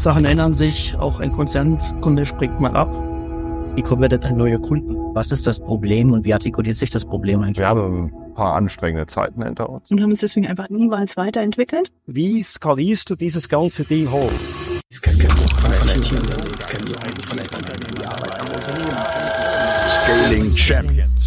Sachen ändern sich, auch ein Konzernkunde springt mal ab. Wie konvertiert ein neuer Kunden? Was ist das Problem und wie artikuliert sich das Problem eigentlich? Wir haben ein paar anstrengende Zeiten hinter uns. Und haben uns deswegen einfach niemals weiterentwickelt. Wie skalierst du dieses ganze Ding hoch? Scaling Champions.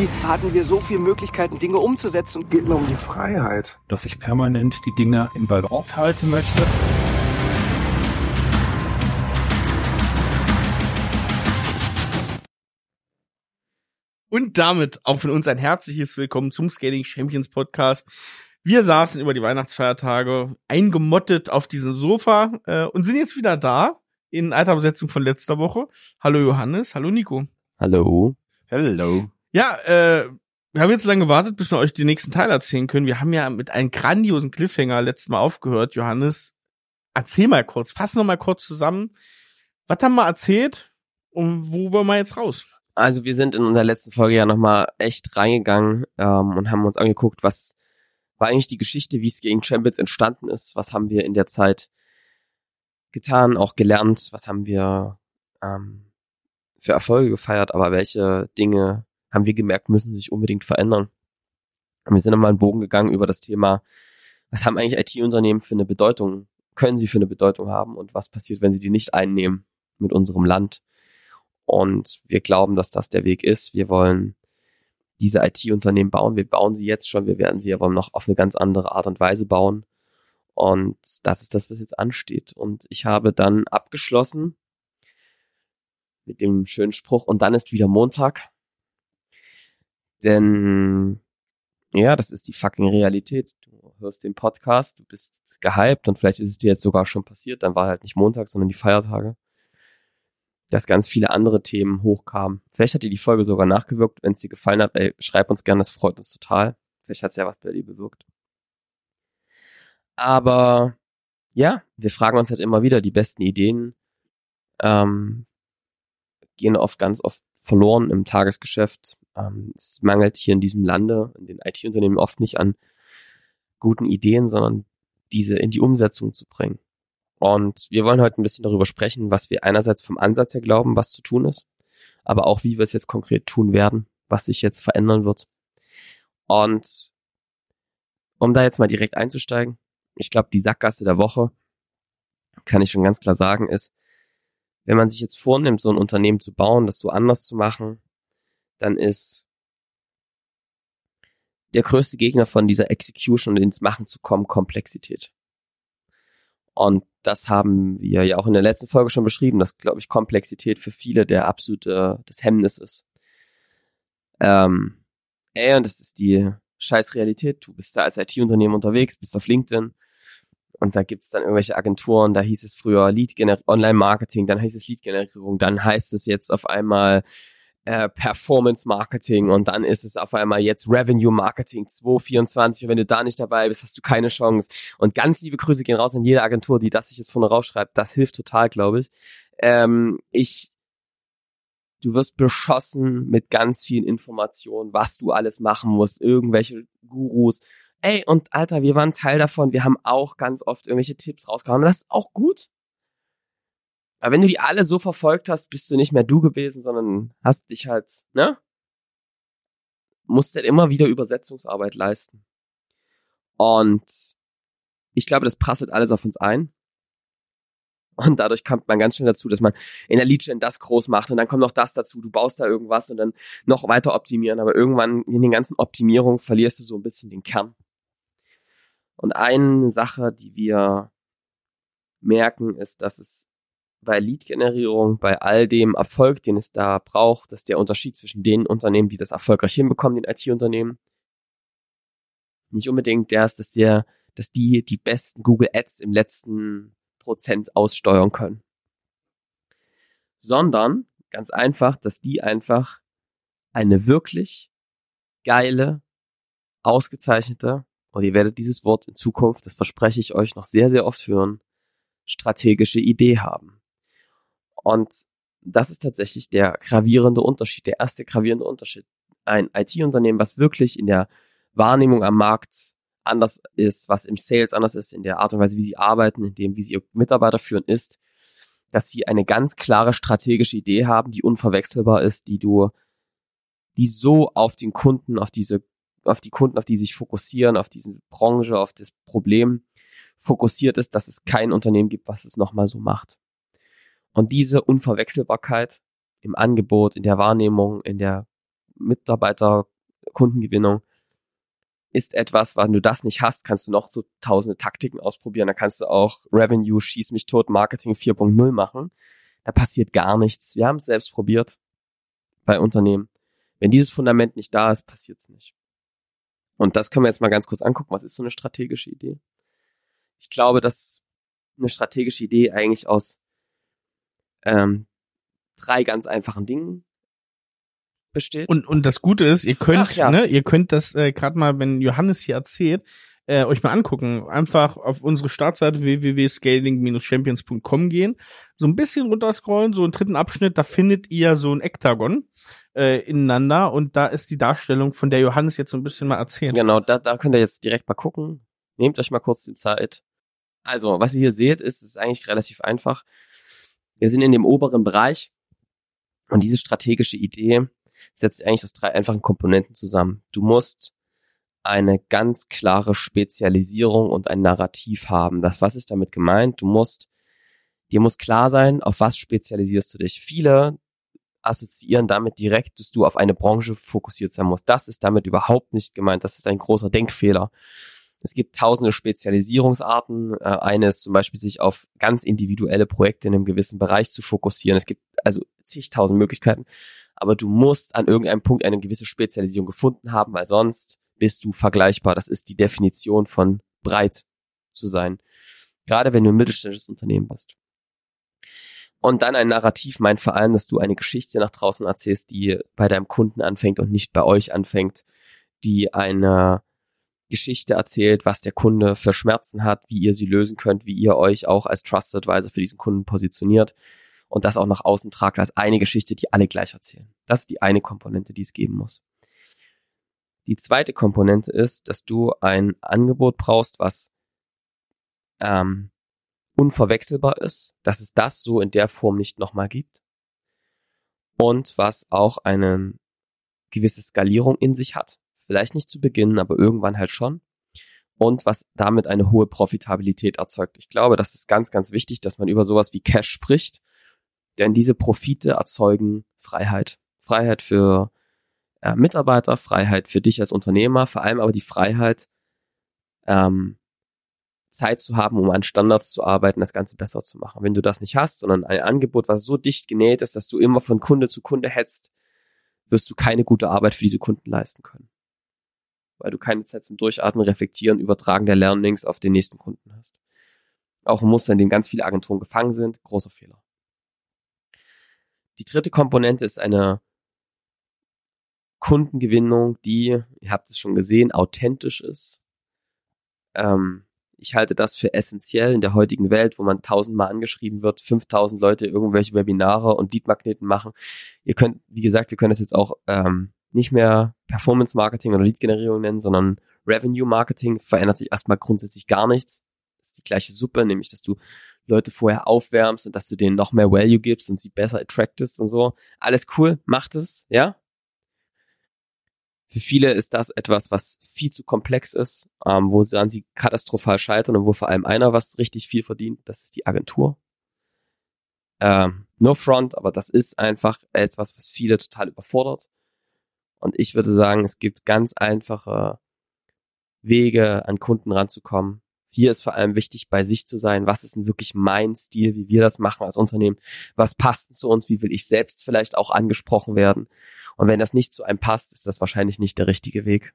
Nie hatten wir so viele Möglichkeiten, Dinge umzusetzen. geht mir um die Freiheit. dass ich permanent die Dinge in Balance halten möchte. Und damit auch von uns ein herzliches Willkommen zum Scaling Champions Podcast. Wir saßen über die Weihnachtsfeiertage eingemottet auf diesem Sofa äh, und sind jetzt wieder da in alter Besetzung von letzter Woche. Hallo Johannes, hallo Nico. Hallo. Hello. Ja, äh, wir haben jetzt lange gewartet, bis wir euch die nächsten Teile erzählen können. Wir haben ja mit einem grandiosen Cliffhanger letztes Mal aufgehört. Johannes, erzähl mal kurz, fass noch mal kurz zusammen. Was haben wir erzählt und wo wollen wir jetzt raus? Also wir sind in unserer letzten Folge ja nochmal echt reingegangen ähm, und haben uns angeguckt, was war eigentlich die Geschichte, wie es gegen Champions entstanden ist, was haben wir in der Zeit getan, auch gelernt, was haben wir ähm, für Erfolge gefeiert, aber welche Dinge haben wir gemerkt, müssen sich unbedingt verändern. Und wir sind nochmal einen Bogen gegangen über das Thema, was haben eigentlich IT-Unternehmen für eine Bedeutung, können sie für eine Bedeutung haben und was passiert, wenn sie die nicht einnehmen mit unserem Land. Und wir glauben, dass das der Weg ist. Wir wollen diese IT-Unternehmen bauen. Wir bauen sie jetzt schon. Wir werden sie aber noch auf eine ganz andere Art und Weise bauen. Und das ist das, was jetzt ansteht. Und ich habe dann abgeschlossen mit dem schönen Spruch, und dann ist wieder Montag. Denn, ja, das ist die fucking Realität. Du hörst den Podcast, du bist gehypt und vielleicht ist es dir jetzt sogar schon passiert. Dann war halt nicht Montag, sondern die Feiertage dass ganz viele andere Themen hochkamen. Vielleicht hat dir die Folge sogar nachgewirkt. Wenn es dir gefallen hat, ey, schreib uns gerne, das freut uns total. Vielleicht hat es ja was bei dir bewirkt. Aber ja, wir fragen uns halt immer wieder, die besten Ideen ähm, gehen oft ganz oft verloren im Tagesgeschäft. Ähm, es mangelt hier in diesem Lande, in den IT-Unternehmen oft nicht an guten Ideen, sondern diese in die Umsetzung zu bringen. Und wir wollen heute ein bisschen darüber sprechen, was wir einerseits vom Ansatz her glauben, was zu tun ist, aber auch wie wir es jetzt konkret tun werden, was sich jetzt verändern wird. Und um da jetzt mal direkt einzusteigen, ich glaube, die Sackgasse der Woche, kann ich schon ganz klar sagen, ist, wenn man sich jetzt vornimmt, so ein Unternehmen zu bauen, das so anders zu machen, dann ist der größte Gegner von dieser Execution und ins Machen zu kommen Komplexität. Und das haben wir ja auch in der letzten Folge schon beschrieben, dass, glaube ich, Komplexität für viele der absolute, das Hemmnis ist. Ähm, ey, und das ist die scheiß Realität. Du bist da als IT-Unternehmen unterwegs, bist auf LinkedIn und da gibt's dann irgendwelche Agenturen, da hieß es früher Lead Online-Marketing, dann heißt es Lead-Generierung, dann heißt es jetzt auf einmal äh, Performance Marketing und dann ist es auf einmal jetzt Revenue Marketing 224 und wenn du da nicht dabei bist, hast du keine Chance. Und ganz liebe Grüße gehen raus an jede Agentur, die das sich jetzt vorne rausschreibt. Das hilft total, glaube ich. Ähm, ich du wirst beschossen mit ganz vielen Informationen, was du alles machen musst, irgendwelche Gurus. Ey, und Alter, wir waren Teil davon, wir haben auch ganz oft irgendwelche Tipps rausgehauen. Das ist auch gut. Aber wenn du die alle so verfolgt hast, bist du nicht mehr du gewesen, sondern hast dich halt, ne? Musst halt immer wieder Übersetzungsarbeit leisten. Und ich glaube, das prasselt alles auf uns ein. Und dadurch kommt man ganz schnell dazu, dass man in der Lead-Gen das groß macht und dann kommt noch das dazu. Du baust da irgendwas und dann noch weiter optimieren. Aber irgendwann in den ganzen Optimierungen verlierst du so ein bisschen den Kern. Und eine Sache, die wir merken, ist, dass es bei Lead-Generierung, bei all dem Erfolg, den es da braucht, dass der Unterschied zwischen den Unternehmen, die das erfolgreich hinbekommen, den IT-Unternehmen, nicht unbedingt der ist, dass der, dass die die besten Google Ads im letzten Prozent aussteuern können. Sondern ganz einfach, dass die einfach eine wirklich geile, ausgezeichnete, und ihr werdet dieses Wort in Zukunft, das verspreche ich euch, noch sehr, sehr oft hören, strategische Idee haben. Und das ist tatsächlich der gravierende Unterschied, der erste gravierende Unterschied. Ein IT-Unternehmen, was wirklich in der Wahrnehmung am Markt anders ist, was im Sales anders ist, in der Art und Weise, wie sie arbeiten, in dem, wie sie Mitarbeiter führen, ist, dass sie eine ganz klare strategische Idee haben, die unverwechselbar ist, die du, die so auf den Kunden, auf diese, auf die Kunden, auf die sich fokussieren, auf diese Branche, auf das Problem fokussiert ist, dass es kein Unternehmen gibt, was es nochmal so macht. Und diese Unverwechselbarkeit im Angebot, in der Wahrnehmung, in der Mitarbeiter-Kundengewinnung ist etwas, wenn du das nicht hast, kannst du noch so tausende Taktiken ausprobieren. Da kannst du auch Revenue, Schieß mich tot, Marketing 4.0 machen. Da passiert gar nichts. Wir haben es selbst probiert bei Unternehmen. Wenn dieses Fundament nicht da ist, passiert es nicht. Und das können wir jetzt mal ganz kurz angucken. Was ist so eine strategische Idee? Ich glaube, dass eine strategische Idee eigentlich aus ähm, drei ganz einfachen Dingen besteht. Und, und das Gute ist, ihr könnt, ja. ne, ihr könnt das äh, gerade mal, wenn Johannes hier erzählt, äh, euch mal angucken. Einfach auf unsere Startseite www.scaling-champions.com gehen, so ein bisschen runterscrollen, so einen dritten Abschnitt, da findet ihr so ein Ektagon äh, ineinander und da ist die Darstellung, von der Johannes jetzt so ein bisschen mal erzählt. Genau, da, da könnt ihr jetzt direkt mal gucken. Nehmt euch mal kurz die Zeit. Also, was ihr hier seht, ist, ist eigentlich relativ einfach. Wir sind in dem oberen Bereich und diese strategische Idee setzt sich eigentlich aus drei einfachen Komponenten zusammen. Du musst eine ganz klare Spezialisierung und ein Narrativ haben. Das, was ist damit gemeint? Du musst, dir muss klar sein, auf was spezialisierst du dich. Viele assoziieren damit direkt, dass du auf eine Branche fokussiert sein musst. Das ist damit überhaupt nicht gemeint. Das ist ein großer Denkfehler. Es gibt tausende Spezialisierungsarten. Äh, eine ist zum Beispiel, sich auf ganz individuelle Projekte in einem gewissen Bereich zu fokussieren. Es gibt also zigtausend Möglichkeiten. Aber du musst an irgendeinem Punkt eine gewisse Spezialisierung gefunden haben, weil sonst bist du vergleichbar. Das ist die Definition von breit zu sein. Gerade wenn du ein mittelständisches Unternehmen bist. Und dann ein Narrativ meint vor allem, dass du eine Geschichte nach draußen erzählst, die bei deinem Kunden anfängt und nicht bei euch anfängt, die eine Geschichte erzählt, was der Kunde für Schmerzen hat, wie ihr sie lösen könnt, wie ihr euch auch als Trusted Advisor für diesen Kunden positioniert und das auch nach außen tragt als eine Geschichte, die alle gleich erzählen. Das ist die eine Komponente, die es geben muss. Die zweite Komponente ist, dass du ein Angebot brauchst, was ähm, unverwechselbar ist, dass es das so in der Form nicht nochmal gibt und was auch eine gewisse Skalierung in sich hat. Vielleicht nicht zu Beginn, aber irgendwann halt schon. Und was damit eine hohe Profitabilität erzeugt. Ich glaube, das ist ganz, ganz wichtig, dass man über sowas wie Cash spricht, denn diese Profite erzeugen Freiheit. Freiheit für äh, Mitarbeiter, für dich als Unternehmer, vor allem aber die Freiheit, ähm, Zeit zu haben, um an Standards zu arbeiten, das Ganze besser zu machen. Wenn du das nicht hast, sondern ein Angebot, was so dicht genäht ist, dass du immer von Kunde zu Kunde hetzt, wirst du keine gute Arbeit für diese Kunden leisten können. Weil du keine Zeit zum Durchatmen, Reflektieren, Übertragen der Learnings auf den nächsten Kunden hast. Auch ein Muster, in dem ganz viele Agenturen gefangen sind, großer Fehler. Die dritte Komponente ist eine Kundengewinnung, die, ihr habt es schon gesehen, authentisch ist. Ähm, ich halte das für essentiell in der heutigen Welt, wo man tausendmal angeschrieben wird, 5000 Leute irgendwelche Webinare und Lead-Magneten machen. Ihr könnt, wie gesagt, wir können das jetzt auch ähm, nicht mehr Performance Marketing oder Lead-Generierung nennen, sondern Revenue Marketing verändert sich erstmal grundsätzlich gar nichts. Das ist die gleiche Suppe, nämlich dass du Leute vorher aufwärmst und dass du denen noch mehr Value gibst und sie besser attractest und so. Alles cool, macht es, ja. Für viele ist das etwas, was viel zu komplex ist, ähm, wo sie an sie katastrophal scheitern und wo vor allem einer was richtig viel verdient, das ist die Agentur. Ähm, no front, aber das ist einfach etwas, was viele total überfordert. Und ich würde sagen, es gibt ganz einfache Wege, an Kunden ranzukommen. Hier ist vor allem wichtig, bei sich zu sein. Was ist denn wirklich mein Stil, wie wir das machen als Unternehmen? Was passt zu uns? Wie will ich selbst vielleicht auch angesprochen werden? Und wenn das nicht zu einem passt, ist das wahrscheinlich nicht der richtige Weg.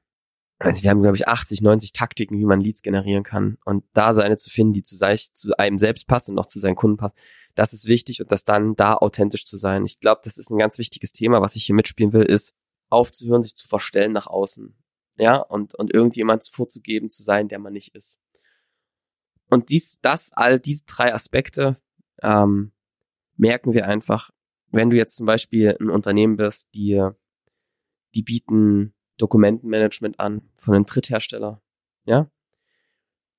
Also wir haben, glaube ich, 80, 90 Taktiken, wie man Leads generieren kann. Und da seine zu finden, die zu, sich, zu einem selbst passt und noch zu seinen Kunden passt, das ist wichtig und das dann da authentisch zu sein. Ich glaube, das ist ein ganz wichtiges Thema, was ich hier mitspielen will, ist aufzuhören, sich zu verstellen nach außen. Ja, und, und irgendjemand vorzugeben zu sein, der man nicht ist. Und dies, das, all diese drei Aspekte ähm, merken wir einfach, wenn du jetzt zum Beispiel ein Unternehmen bist, die, die bieten Dokumentenmanagement an von einem Dritthersteller, ja,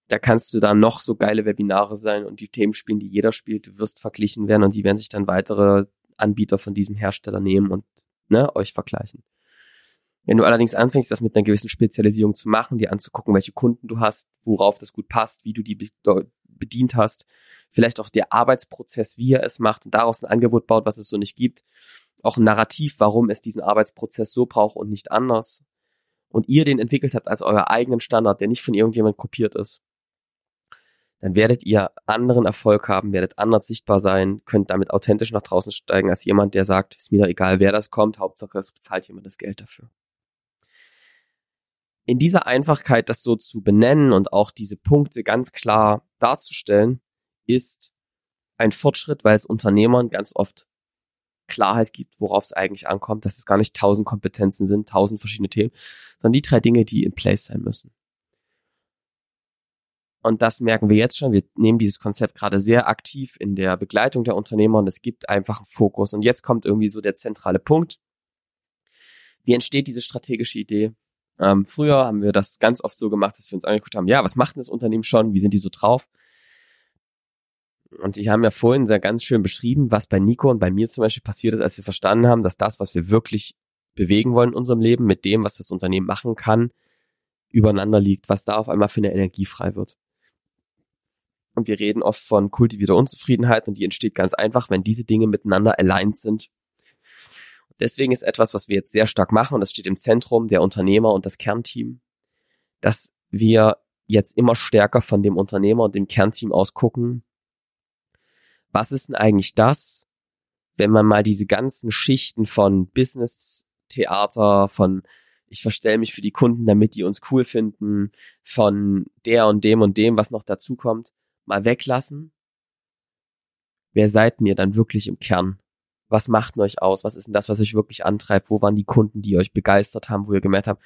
da kannst du da noch so geile Webinare sein und die Themen spielen, die jeder spielt, du wirst verglichen werden und die werden sich dann weitere Anbieter von diesem Hersteller nehmen und ne, euch vergleichen. Wenn du allerdings anfängst, das mit einer gewissen Spezialisierung zu machen, dir anzugucken, welche Kunden du hast, worauf das gut passt, wie du die bedient hast, vielleicht auch der Arbeitsprozess, wie er es macht und daraus ein Angebot baut, was es so nicht gibt, auch ein Narrativ, warum es diesen Arbeitsprozess so braucht und nicht anders. Und ihr den entwickelt habt als euer eigenen Standard, der nicht von irgendjemand kopiert ist, dann werdet ihr anderen Erfolg haben, werdet anders sichtbar sein, könnt damit authentisch nach draußen steigen als jemand, der sagt, ist mir doch egal, wer das kommt, Hauptsache es bezahlt jemand das Geld dafür. In dieser Einfachkeit, das so zu benennen und auch diese Punkte ganz klar darzustellen, ist ein Fortschritt, weil es Unternehmern ganz oft Klarheit gibt, worauf es eigentlich ankommt, dass es gar nicht tausend Kompetenzen sind, tausend verschiedene Themen, sondern die drei Dinge, die in place sein müssen. Und das merken wir jetzt schon. Wir nehmen dieses Konzept gerade sehr aktiv in der Begleitung der Unternehmer und es gibt einfach einen Fokus. Und jetzt kommt irgendwie so der zentrale Punkt. Wie entsteht diese strategische Idee? Ähm, früher haben wir das ganz oft so gemacht, dass wir uns angeguckt haben, ja, was macht denn das Unternehmen schon? Wie sind die so drauf? Und ich habe ja vorhin sehr ganz schön beschrieben, was bei Nico und bei mir zum Beispiel passiert ist, als wir verstanden haben, dass das, was wir wirklich bewegen wollen in unserem Leben, mit dem, was das Unternehmen machen kann, übereinander liegt, was da auf einmal für eine Energie frei wird. Und wir reden oft von kultivierter Unzufriedenheit und die entsteht ganz einfach, wenn diese Dinge miteinander aligned sind. Deswegen ist etwas, was wir jetzt sehr stark machen, und das steht im Zentrum der Unternehmer und das Kernteam, dass wir jetzt immer stärker von dem Unternehmer und dem Kernteam aus gucken, was ist denn eigentlich das, wenn man mal diese ganzen Schichten von Business, Theater, von ich verstelle mich für die Kunden, damit die uns cool finden, von der und dem und dem, was noch dazu kommt, mal weglassen. Wer seid denn ihr dann wirklich im Kern? Was macht denn euch aus? Was ist denn das, was euch wirklich antreibt? Wo waren die Kunden, die euch begeistert haben, wo ihr gemerkt habt,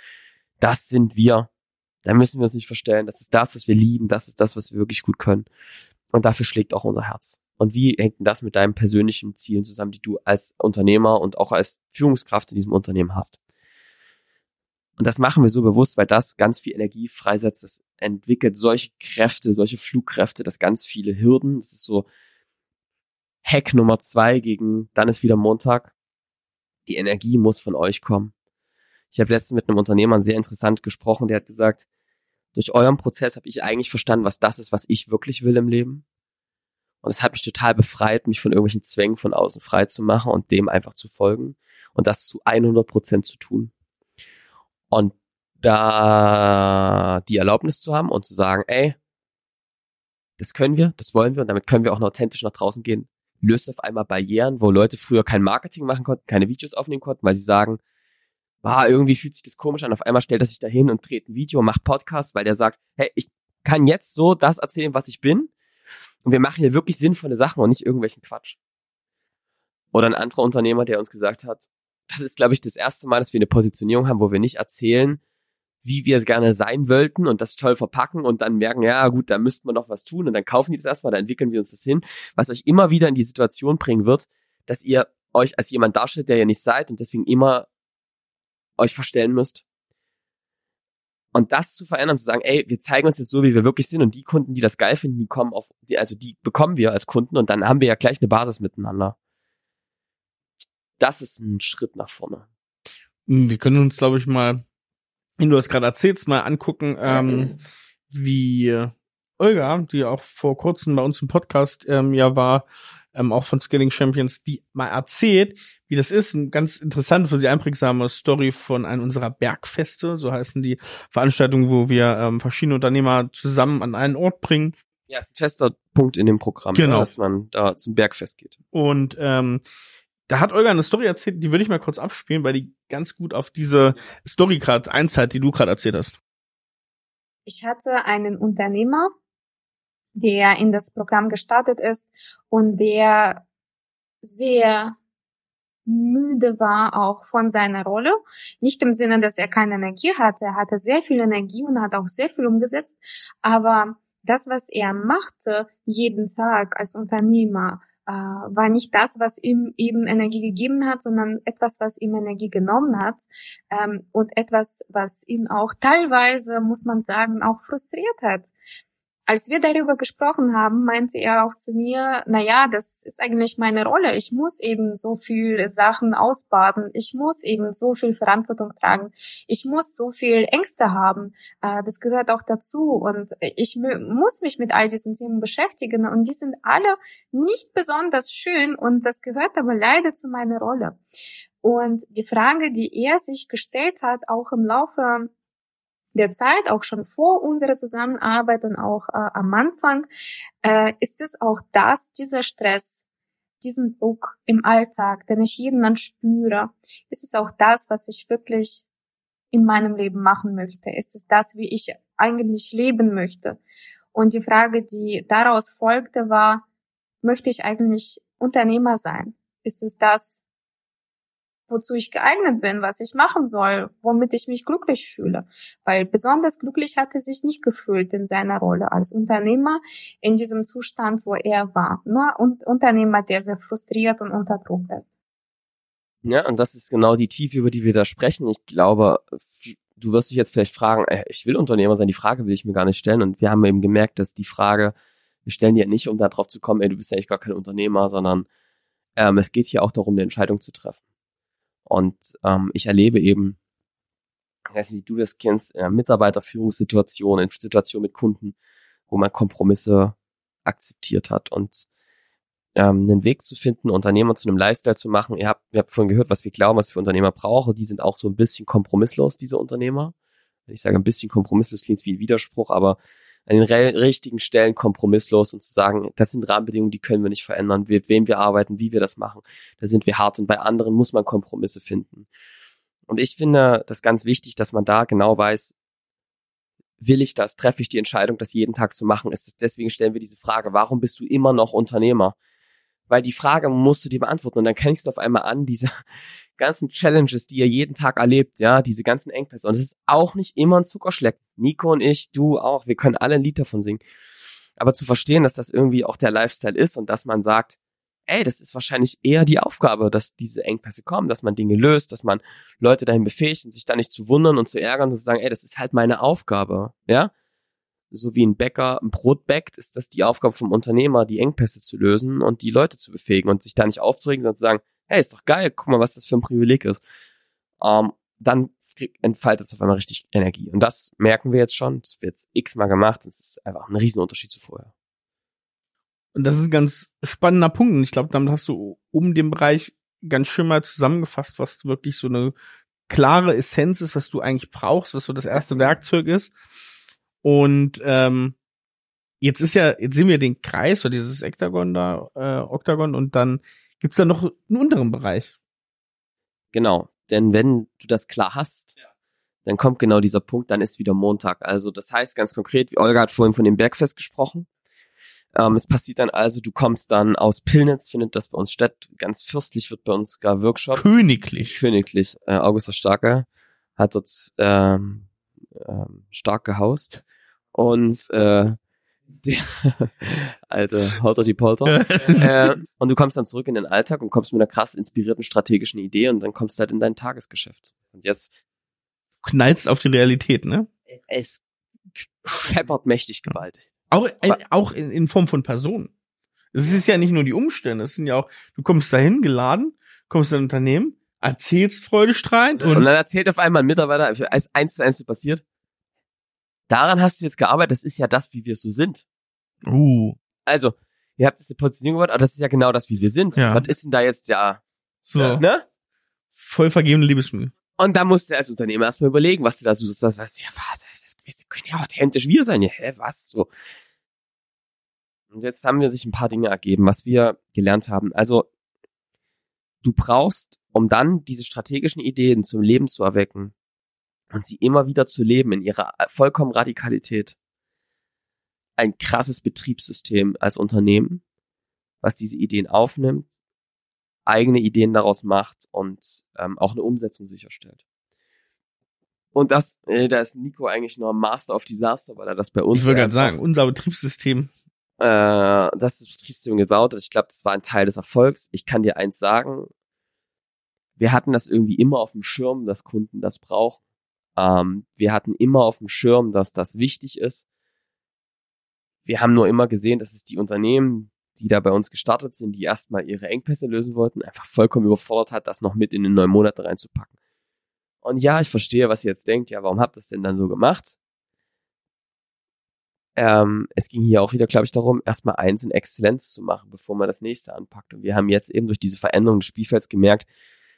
das sind wir. Da müssen wir uns nicht verstellen. Das ist das, was wir lieben. Das ist das, was wir wirklich gut können. Und dafür schlägt auch unser Herz. Und wie hängt denn das mit deinen persönlichen Zielen zusammen, die du als Unternehmer und auch als Führungskraft in diesem Unternehmen hast? Und das machen wir so bewusst, weil das ganz viel Energie freisetzt. Das entwickelt solche Kräfte, solche Flugkräfte, das ganz viele Hürden. Das ist so Hack Nummer zwei gegen, dann ist wieder Montag. Die Energie muss von euch kommen. Ich habe letztens mit einem Unternehmer sehr interessant gesprochen, der hat gesagt, durch euren Prozess habe ich eigentlich verstanden, was das ist, was ich wirklich will im Leben. Und es hat mich total befreit, mich von irgendwelchen Zwängen von außen frei zu machen und dem einfach zu folgen und das zu 100 Prozent zu tun. Und da die Erlaubnis zu haben und zu sagen, ey, das können wir, das wollen wir und damit können wir auch noch authentisch nach draußen gehen, löst auf einmal Barrieren, wo Leute früher kein Marketing machen konnten, keine Videos aufnehmen konnten, weil sie sagen, ah, irgendwie fühlt sich das komisch an. Auf einmal stellt er sich da hin und dreht ein Video, macht Podcast, weil der sagt, hey, ich kann jetzt so das erzählen, was ich bin und wir machen hier wirklich sinnvolle Sachen und nicht irgendwelchen Quatsch. Oder ein anderer Unternehmer, der uns gesagt hat, das ist, glaube ich, das erste Mal, dass wir eine Positionierung haben, wo wir nicht erzählen, wie wir es gerne sein wollten und das toll verpacken und dann merken, ja gut, da müssten wir noch was tun und dann kaufen die das erstmal, dann entwickeln wir uns das hin, was euch immer wieder in die Situation bringen wird, dass ihr euch als jemand darstellt, der ihr nicht seid und deswegen immer euch verstellen müsst. Und das zu verändern, zu sagen, ey, wir zeigen uns jetzt so, wie wir wirklich sind und die Kunden, die das geil finden, die kommen auf, die, also die bekommen wir als Kunden und dann haben wir ja gleich eine Basis miteinander. Das ist ein Schritt nach vorne. Wir können uns, glaube ich, mal, wenn du das gerade erzählst, mal angucken, ähm, wie Olga, die auch vor kurzem bei uns im Podcast ähm, ja war, ähm, auch von Scaling Champions, die mal erzählt, wie das ist. Eine ganz interessante, für sie einprägsame Story von einem unserer Bergfeste, so heißen die Veranstaltungen, wo wir ähm, verschiedene Unternehmer zusammen an einen Ort bringen. Ja, ist ein fester Punkt in dem Programm, Genau. dass man da zum Bergfest geht. Und ähm, da hat Olga eine Story erzählt, die würde ich mal kurz abspielen, weil die ganz gut auf diese Story gerade einzahlt, die du gerade erzählt hast. Ich hatte einen Unternehmer, der in das Programm gestartet ist und der sehr müde war auch von seiner Rolle. Nicht im Sinne, dass er keine Energie hatte. Er hatte sehr viel Energie und hat auch sehr viel umgesetzt. Aber das, was er machte jeden Tag als Unternehmer, äh, war nicht das, was ihm eben Energie gegeben hat, sondern etwas, was ihm Energie genommen hat ähm, und etwas, was ihn auch teilweise, muss man sagen, auch frustriert hat. Als wir darüber gesprochen haben, meinte er auch zu mir, na ja, das ist eigentlich meine Rolle. Ich muss eben so viel Sachen ausbaden. Ich muss eben so viel Verantwortung tragen. Ich muss so viel Ängste haben. Äh, das gehört auch dazu. Und ich muss mich mit all diesen Themen beschäftigen. Und die sind alle nicht besonders schön. Und das gehört aber leider zu meiner Rolle. Und die Frage, die er sich gestellt hat, auch im Laufe der Zeit, auch schon vor unserer Zusammenarbeit und auch äh, am Anfang, äh, ist es auch das, dieser Stress, diesen Druck im Alltag, den ich jeden Mann spüre, ist es auch das, was ich wirklich in meinem Leben machen möchte? Ist es das, wie ich eigentlich leben möchte? Und die Frage, die daraus folgte, war, möchte ich eigentlich Unternehmer sein? Ist es das, wozu ich geeignet bin, was ich machen soll, womit ich mich glücklich fühle. Weil besonders glücklich hat er sich nicht gefühlt in seiner Rolle als Unternehmer in diesem Zustand, wo er war. Ne? Und Unternehmer, der sehr frustriert und unter Druck ist. Ja, und das ist genau die Tiefe, über die wir da sprechen. Ich glaube, du wirst dich jetzt vielleicht fragen, ey, ich will Unternehmer sein, die Frage will ich mir gar nicht stellen. Und wir haben eben gemerkt, dass die Frage, wir stellen die ja nicht, um da drauf zu kommen, ey, du bist ja eigentlich gar kein Unternehmer, sondern ähm, es geht hier auch darum, eine Entscheidung zu treffen. Und ähm, ich erlebe eben, ich weiß nicht, wie du das kennst, äh, Mitarbeiterführungssituationen, in Situationen mit Kunden, wo man Kompromisse akzeptiert hat und ähm, einen Weg zu finden, Unternehmer zu einem Lifestyle zu machen. Ihr habt, ihr habt vorhin gehört, was wir glauben, was wir für Unternehmer brauchen. Die sind auch so ein bisschen kompromisslos, diese Unternehmer. Wenn ich sage ein bisschen kompromisslos, klingt wie ein Widerspruch, aber an den richtigen Stellen kompromisslos und zu sagen, das sind Rahmenbedingungen, die können wir nicht verändern, mit wem wir arbeiten, wie wir das machen. Da sind wir hart und bei anderen muss man Kompromisse finden. Und ich finde das ganz wichtig, dass man da genau weiß, will ich das, treffe ich die Entscheidung, das jeden Tag zu machen, ist es, deswegen stellen wir diese Frage, warum bist du immer noch Unternehmer? Weil die Frage musst du dir beantworten und dann kennst du auf einmal an, diese, ganzen Challenges, die ihr jeden Tag erlebt, ja, diese ganzen Engpässe. Und es ist auch nicht immer ein Zuckerschleck. Nico und ich, du auch, wir können alle ein Lied davon singen. Aber zu verstehen, dass das irgendwie auch der Lifestyle ist und dass man sagt, ey, das ist wahrscheinlich eher die Aufgabe, dass diese Engpässe kommen, dass man Dinge löst, dass man Leute dahin befähigt und sich da nicht zu wundern und zu ärgern und zu sagen, ey, das ist halt meine Aufgabe, ja. So wie ein Bäcker ein Brot bäckt, ist das die Aufgabe vom Unternehmer, die Engpässe zu lösen und die Leute zu befähigen und sich da nicht aufzuregen, sondern zu sagen, hey, ist doch geil, guck mal, was das für ein Privileg ist. Ähm, dann entfaltet es auf einmal richtig Energie. Und das merken wir jetzt schon. Das wird x-mal gemacht. Es ist einfach ein Riesenunterschied zu vorher. Und das ist ein ganz spannender Punkt. Und ich glaube, damit hast du um den Bereich ganz schön mal zusammengefasst, was wirklich so eine klare Essenz ist, was du eigentlich brauchst, was so das erste Werkzeug ist. Und ähm, jetzt ist ja, jetzt sehen wir den Kreis oder dieses Ektagon da, äh, Oktagon und dann Gibt's da noch einen unteren Bereich? Genau, denn wenn du das klar hast, ja. dann kommt genau dieser Punkt, dann ist wieder Montag. Also das heißt ganz konkret, wie Olga hat vorhin von dem Bergfest gesprochen. Ähm, es passiert dann also, du kommst dann aus Pillnitz, findet das bei uns statt. Ganz fürstlich wird bei uns gar Workshop. Königlich. Königlich. Äh, August der Starke hat dort ähm, ähm, stark gehaust. Und äh, die alte Holter die Polter. äh, und du kommst dann zurück in den Alltag und kommst mit einer krass inspirierten strategischen Idee und dann kommst du halt in dein Tagesgeschäft. Und jetzt knallst auf die Realität, ne? Es scheppert mächtig gewaltig. Auch, ein, auch in, in Form von Personen. Es ist ja nicht nur die Umstände, es sind ja auch, du kommst dahin geladen, kommst in ein Unternehmen, erzählst freudestrahlend und, und dann erzählt auf einmal ein Mitarbeiter, eins zu eins passiert, daran hast du jetzt gearbeitet, das ist ja das, wie wir so sind. Uh. Also, ihr habt jetzt eine Positionierung gemacht, aber das ist ja genau das, wie wir sind. Ja. Was ist denn da jetzt ja, so. ne? Voll vergebene Liebesmühe. Und da musst du als Unternehmer erstmal überlegen, was du da suchst. Das weißt ja, was, das, das, das können ja authentisch wir sein. Ja, hä, was? So. Und jetzt haben wir sich ein paar Dinge ergeben, was wir gelernt haben. Also, du brauchst, um dann diese strategischen Ideen zum Leben zu erwecken, und sie immer wieder zu leben in ihrer vollkommen Radikalität. Ein krasses Betriebssystem als Unternehmen, was diese Ideen aufnimmt, eigene Ideen daraus macht und ähm, auch eine Umsetzung sicherstellt. Und das, äh, da ist Nico eigentlich nur Master of Disaster, weil er das bei uns. Ich würde gerade sagen, unser Betriebssystem. Äh, das ist das Betriebssystem gebaut. Ich glaube, das war ein Teil des Erfolgs. Ich kann dir eins sagen. Wir hatten das irgendwie immer auf dem Schirm, dass Kunden das brauchen. Ähm, wir hatten immer auf dem Schirm, dass das wichtig ist. wir haben nur immer gesehen, dass es die Unternehmen, die da bei uns gestartet sind, die erstmal ihre Engpässe lösen wollten, einfach vollkommen überfordert hat, das noch mit in den neun Monate reinzupacken. Und ja, ich verstehe, was ihr jetzt denkt. Ja, warum habt ihr das denn dann so gemacht? Ähm, es ging hier auch wieder, glaube ich, darum, erstmal eins in Exzellenz zu machen, bevor man das nächste anpackt. Und wir haben jetzt eben durch diese Veränderung des Spielfelds gemerkt,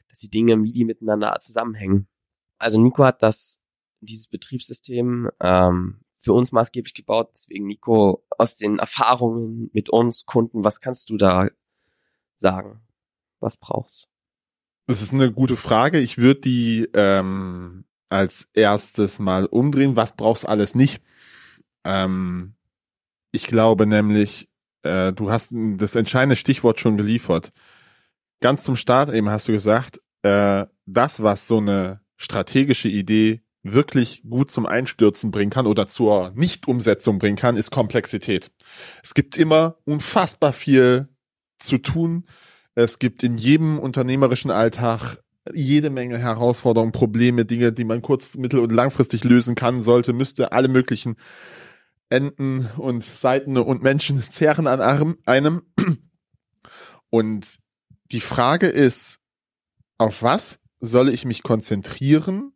dass die Dinge MIDI miteinander zusammenhängen. Also Nico hat das, dieses Betriebssystem ähm, für uns maßgeblich gebaut. Deswegen, Nico, aus den Erfahrungen mit uns, Kunden, was kannst du da sagen? Was brauchst Das ist eine gute Frage. Ich würde die ähm, als erstes mal umdrehen. Was brauchst alles nicht? Ähm, ich glaube nämlich, äh, du hast das entscheidende Stichwort schon geliefert. Ganz zum Start eben hast du gesagt, äh, das, was so eine strategische Idee wirklich gut zum Einstürzen bringen kann oder zur Nichtumsetzung bringen kann, ist Komplexität. Es gibt immer unfassbar viel zu tun. Es gibt in jedem unternehmerischen Alltag jede Menge Herausforderungen, Probleme, Dinge, die man kurz-, mittel- und langfristig lösen kann, sollte, müsste, alle möglichen Enden und Seiten und Menschen zehren an einem. Und die Frage ist, auf was soll ich mich konzentrieren,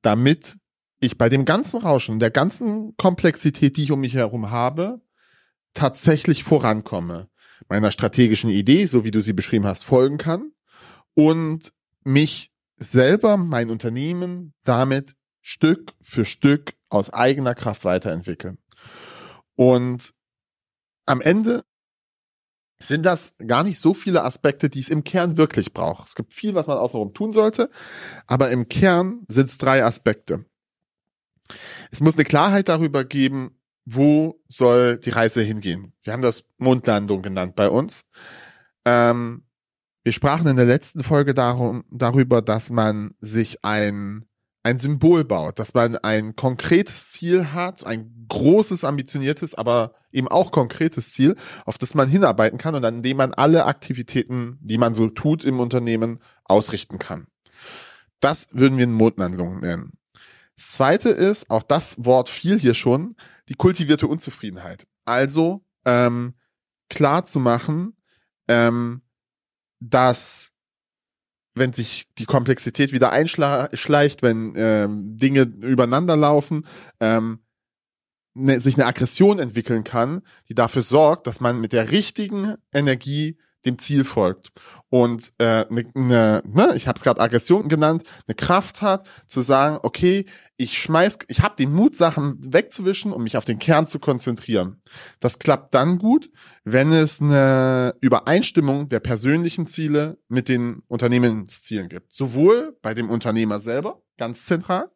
damit ich bei dem ganzen Rauschen, der ganzen Komplexität, die ich um mich herum habe, tatsächlich vorankomme, meiner strategischen Idee, so wie du sie beschrieben hast, folgen kann und mich selber, mein Unternehmen damit Stück für Stück aus eigener Kraft weiterentwickeln. Und am Ende sind das gar nicht so viele Aspekte, die es im Kern wirklich braucht. Es gibt viel, was man außenrum tun sollte, aber im Kern sind es drei Aspekte. Es muss eine Klarheit darüber geben, wo soll die Reise hingehen. Wir haben das Mondlandung genannt bei uns. Ähm, wir sprachen in der letzten Folge darum, darüber, dass man sich ein ein Symbol baut, dass man ein konkretes Ziel hat, ein großes, ambitioniertes, aber eben auch konkretes Ziel, auf das man hinarbeiten kann und an dem man alle Aktivitäten, die man so tut im Unternehmen, ausrichten kann. Das würden wir Mondlandung nennen. Das zweite ist, auch das Wort fiel hier schon, die kultivierte Unzufriedenheit. Also ähm, klar zu machen, ähm, dass wenn sich die Komplexität wieder einschleicht, wenn ähm, Dinge übereinander laufen, ähm, ne, sich eine Aggression entwickeln kann, die dafür sorgt, dass man mit der richtigen Energie dem Ziel folgt und äh, ne, ne, ne, ich habe es gerade Aggression genannt, eine Kraft hat zu sagen, okay, ich schmeiß, ich habe den Mut, Sachen wegzuwischen, um mich auf den Kern zu konzentrieren. Das klappt dann gut, wenn es eine Übereinstimmung der persönlichen Ziele mit den Unternehmenszielen gibt. Sowohl bei dem Unternehmer selber, ganz zentral,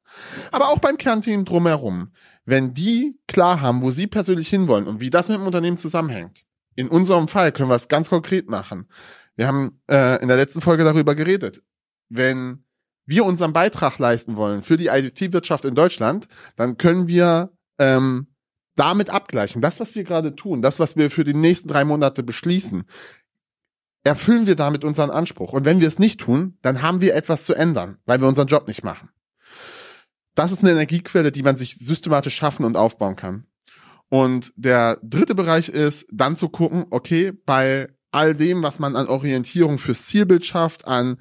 aber auch beim Kernteam drumherum. Wenn die klar haben, wo sie persönlich hinwollen und wie das mit dem Unternehmen zusammenhängt, in unserem Fall können wir es ganz konkret machen. Wir haben äh, in der letzten Folge darüber geredet. Wenn wir unseren Beitrag leisten wollen für die IT-Wirtschaft in Deutschland, dann können wir ähm, damit abgleichen. Das, was wir gerade tun, das, was wir für die nächsten drei Monate beschließen, erfüllen wir damit unseren Anspruch. Und wenn wir es nicht tun, dann haben wir etwas zu ändern, weil wir unseren Job nicht machen. Das ist eine Energiequelle, die man sich systematisch schaffen und aufbauen kann. Und der dritte Bereich ist, dann zu gucken, okay, bei all dem, was man an Orientierung fürs Zielbild schafft, an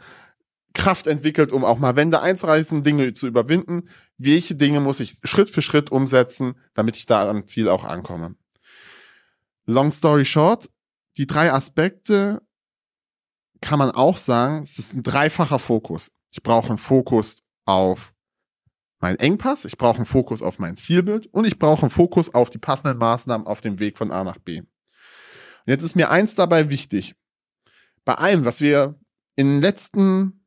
Kraft entwickelt, um auch mal Wände einzureißen, Dinge zu überwinden, welche Dinge muss ich Schritt für Schritt umsetzen, damit ich da am Ziel auch ankomme. Long story short, die drei Aspekte kann man auch sagen, es ist ein dreifacher Fokus. Ich brauche einen Fokus auf mein Engpass, ich brauche einen Fokus auf mein Zielbild und ich brauche einen Fokus auf die passenden Maßnahmen auf dem Weg von A nach B. Jetzt ist mir eins dabei wichtig. Bei allem, was wir in den letzten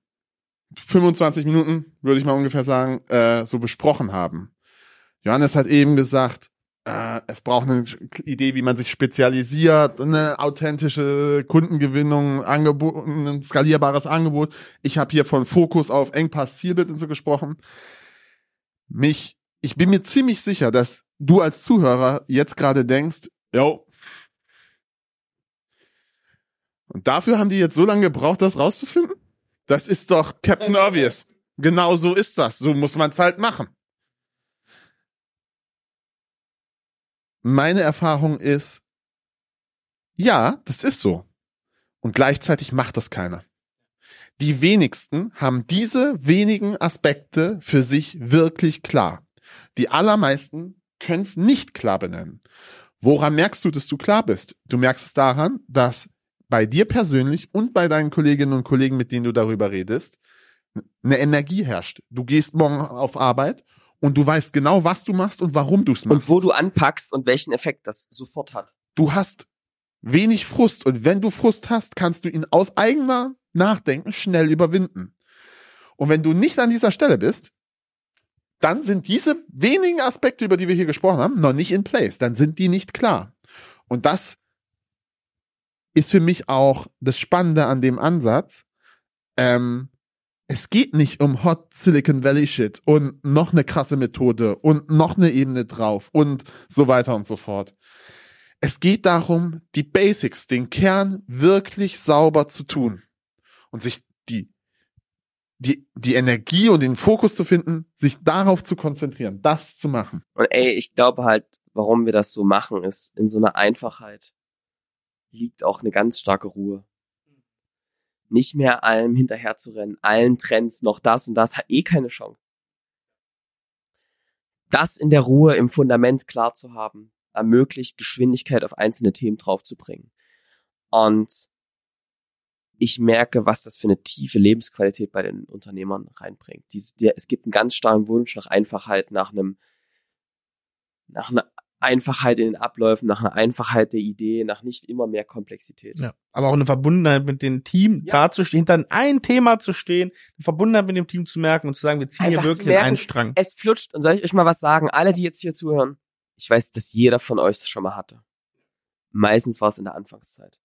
25 Minuten, würde ich mal ungefähr sagen, äh, so besprochen haben. Johannes hat eben gesagt, äh, es braucht eine Idee, wie man sich spezialisiert, eine authentische Kundengewinnung, Angebot, ein skalierbares Angebot. Ich habe hier von Fokus auf Engpass, Zielbild und so gesprochen mich, ich bin mir ziemlich sicher, dass du als Zuhörer jetzt gerade denkst, yo. Und dafür haben die jetzt so lange gebraucht, das rauszufinden? Das ist doch Captain Obvious. Genau so ist das. So muss man es halt machen. meine Erfahrung ist, ja, das ist so. Und gleichzeitig macht das keiner. Die wenigsten haben diese wenigen Aspekte für sich wirklich klar. Die allermeisten können es nicht klar benennen. Woran merkst du, dass du klar bist? Du merkst es daran, dass bei dir persönlich und bei deinen Kolleginnen und Kollegen, mit denen du darüber redest, eine Energie herrscht. Du gehst morgen auf Arbeit und du weißt genau, was du machst und warum du es machst. Und wo du anpackst und welchen Effekt das sofort hat. Du hast wenig Frust und wenn du Frust hast, kannst du ihn aus eigener Nachdenken schnell überwinden. Und wenn du nicht an dieser Stelle bist, dann sind diese wenigen Aspekte, über die wir hier gesprochen haben, noch nicht in place. Dann sind die nicht klar. Und das ist für mich auch das Spannende an dem Ansatz. Ähm, es geht nicht um Hot Silicon Valley Shit und noch eine krasse Methode und noch eine Ebene drauf und so weiter und so fort. Es geht darum, die Basics, den Kern wirklich sauber zu tun und sich die, die, die Energie und den Fokus zu finden, sich darauf zu konzentrieren, das zu machen. Und ey, ich glaube halt, warum wir das so machen, ist in so einer Einfachheit liegt auch eine ganz starke Ruhe. Nicht mehr allem hinterher zu rennen, allen Trends, noch das und das, hat eh keine Chance. Das in der Ruhe im Fundament klar zu haben, ermöglicht Geschwindigkeit auf einzelne Themen draufzubringen. Und ich merke, was das für eine tiefe Lebensqualität bei den Unternehmern reinbringt. Dies, der, es gibt einen ganz starken Wunsch nach Einfachheit, nach einem, nach einer Einfachheit in den Abläufen, nach einer Einfachheit der Idee, nach nicht immer mehr Komplexität. Ja, aber auch eine Verbundenheit mit dem Team, Ja. da zu stehen, hinter ein Thema zu stehen, eine Verbundenheit mit dem Team zu merken und zu sagen, wir ziehen Einfach hier wirklich merken, einen Strang. Es flutscht. Und soll ich euch mal was sagen? Alle, die jetzt hier zuhören, ich weiß, dass jeder von euch das schon mal hatte. Meistens war es in der Anfangszeit.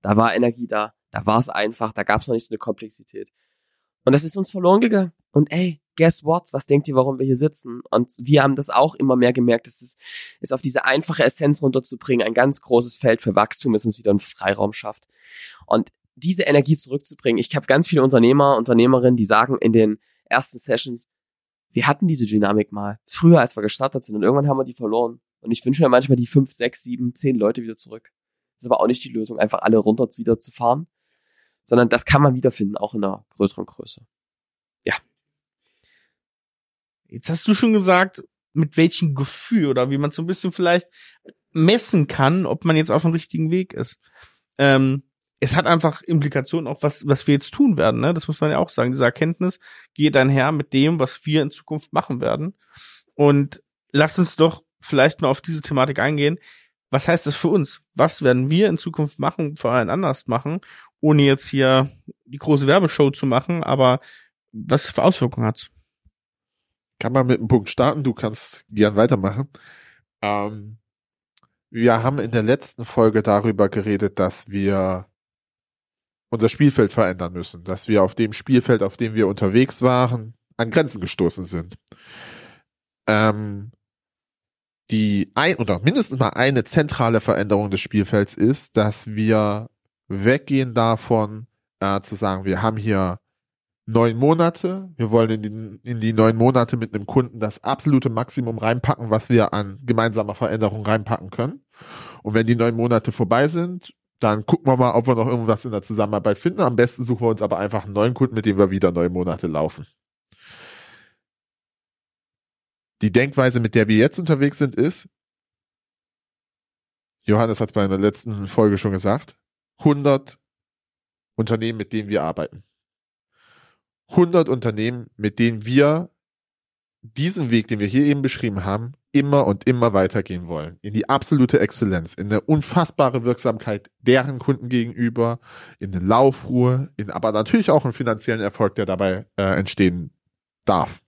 Da war Energie da, da war es einfach, da gab es noch nicht so eine Komplexität. Und das ist uns verloren gegangen. Und ey, guess what? Was denkt ihr, warum wir hier sitzen? Und wir haben das auch immer mehr gemerkt, dass es, es auf diese einfache Essenz runterzubringen, ein ganz großes Feld für Wachstum ist, uns wieder einen Freiraum schafft. Und diese Energie zurückzubringen. Ich habe ganz viele Unternehmer, Unternehmerinnen, die sagen in den ersten Sessions, wir hatten diese Dynamik mal, früher als wir gestartet sind und irgendwann haben wir die verloren. Und ich wünsche mir manchmal die fünf, sechs, sieben, zehn Leute wieder zurück. Das ist aber auch nicht die Lösung, einfach alle runter wieder zu fahren, sondern das kann man wiederfinden, auch in einer größeren Größe. Jetzt hast du schon gesagt, mit welchem Gefühl oder wie man so ein bisschen vielleicht messen kann, ob man jetzt auf dem richtigen Weg ist. Ähm, es hat einfach Implikationen auch was, was wir jetzt tun werden, ne? Das muss man ja auch sagen. Diese Erkenntnis geht einher mit dem, was wir in Zukunft machen werden. Und lasst uns doch vielleicht mal auf diese Thematik eingehen. Was heißt das für uns? Was werden wir in Zukunft machen, vor allem anders machen, ohne jetzt hier die große Werbeshow zu machen, aber was für Auswirkungen hat's? Kann man mit einem Punkt starten, du kannst gern weitermachen. Ähm, wir haben in der letzten Folge darüber geredet, dass wir unser Spielfeld verändern müssen, dass wir auf dem Spielfeld, auf dem wir unterwegs waren, an Grenzen gestoßen sind. Ähm, die ein oder mindestens mal eine zentrale Veränderung des Spielfelds ist, dass wir weggehen davon, äh, zu sagen, wir haben hier neun Monate. Wir wollen in die, in die neun Monate mit einem Kunden das absolute Maximum reinpacken, was wir an gemeinsamer Veränderung reinpacken können. Und wenn die neun Monate vorbei sind, dann gucken wir mal, ob wir noch irgendwas in der Zusammenarbeit finden. Am besten suchen wir uns aber einfach einen neuen Kunden, mit dem wir wieder neun Monate laufen. Die Denkweise, mit der wir jetzt unterwegs sind, ist, Johannes hat es bei einer letzten Folge schon gesagt, 100 Unternehmen, mit denen wir arbeiten. 100 Unternehmen, mit denen wir diesen Weg, den wir hier eben beschrieben haben, immer und immer weitergehen wollen. In die absolute Exzellenz, in eine unfassbare Wirksamkeit deren Kunden gegenüber, in eine Laufruhe, in aber natürlich auch einen finanziellen Erfolg, der dabei äh, entstehen darf.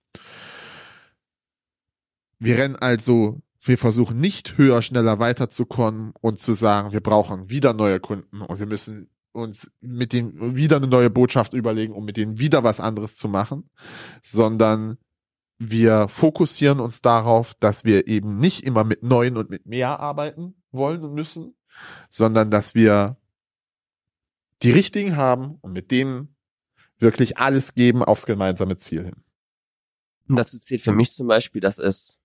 Wir rennen also, wir versuchen nicht höher, schneller weiterzukommen und zu sagen, wir brauchen wieder neue Kunden und wir müssen uns mit denen wieder eine neue Botschaft überlegen, um mit denen wieder was anderes zu machen, sondern wir fokussieren uns darauf, dass wir eben nicht immer mit neuen und mit mehr arbeiten wollen und müssen, sondern dass wir die richtigen haben und mit denen wirklich alles geben aufs gemeinsame Ziel hin. Und dazu zählt für mich zum Beispiel, dass es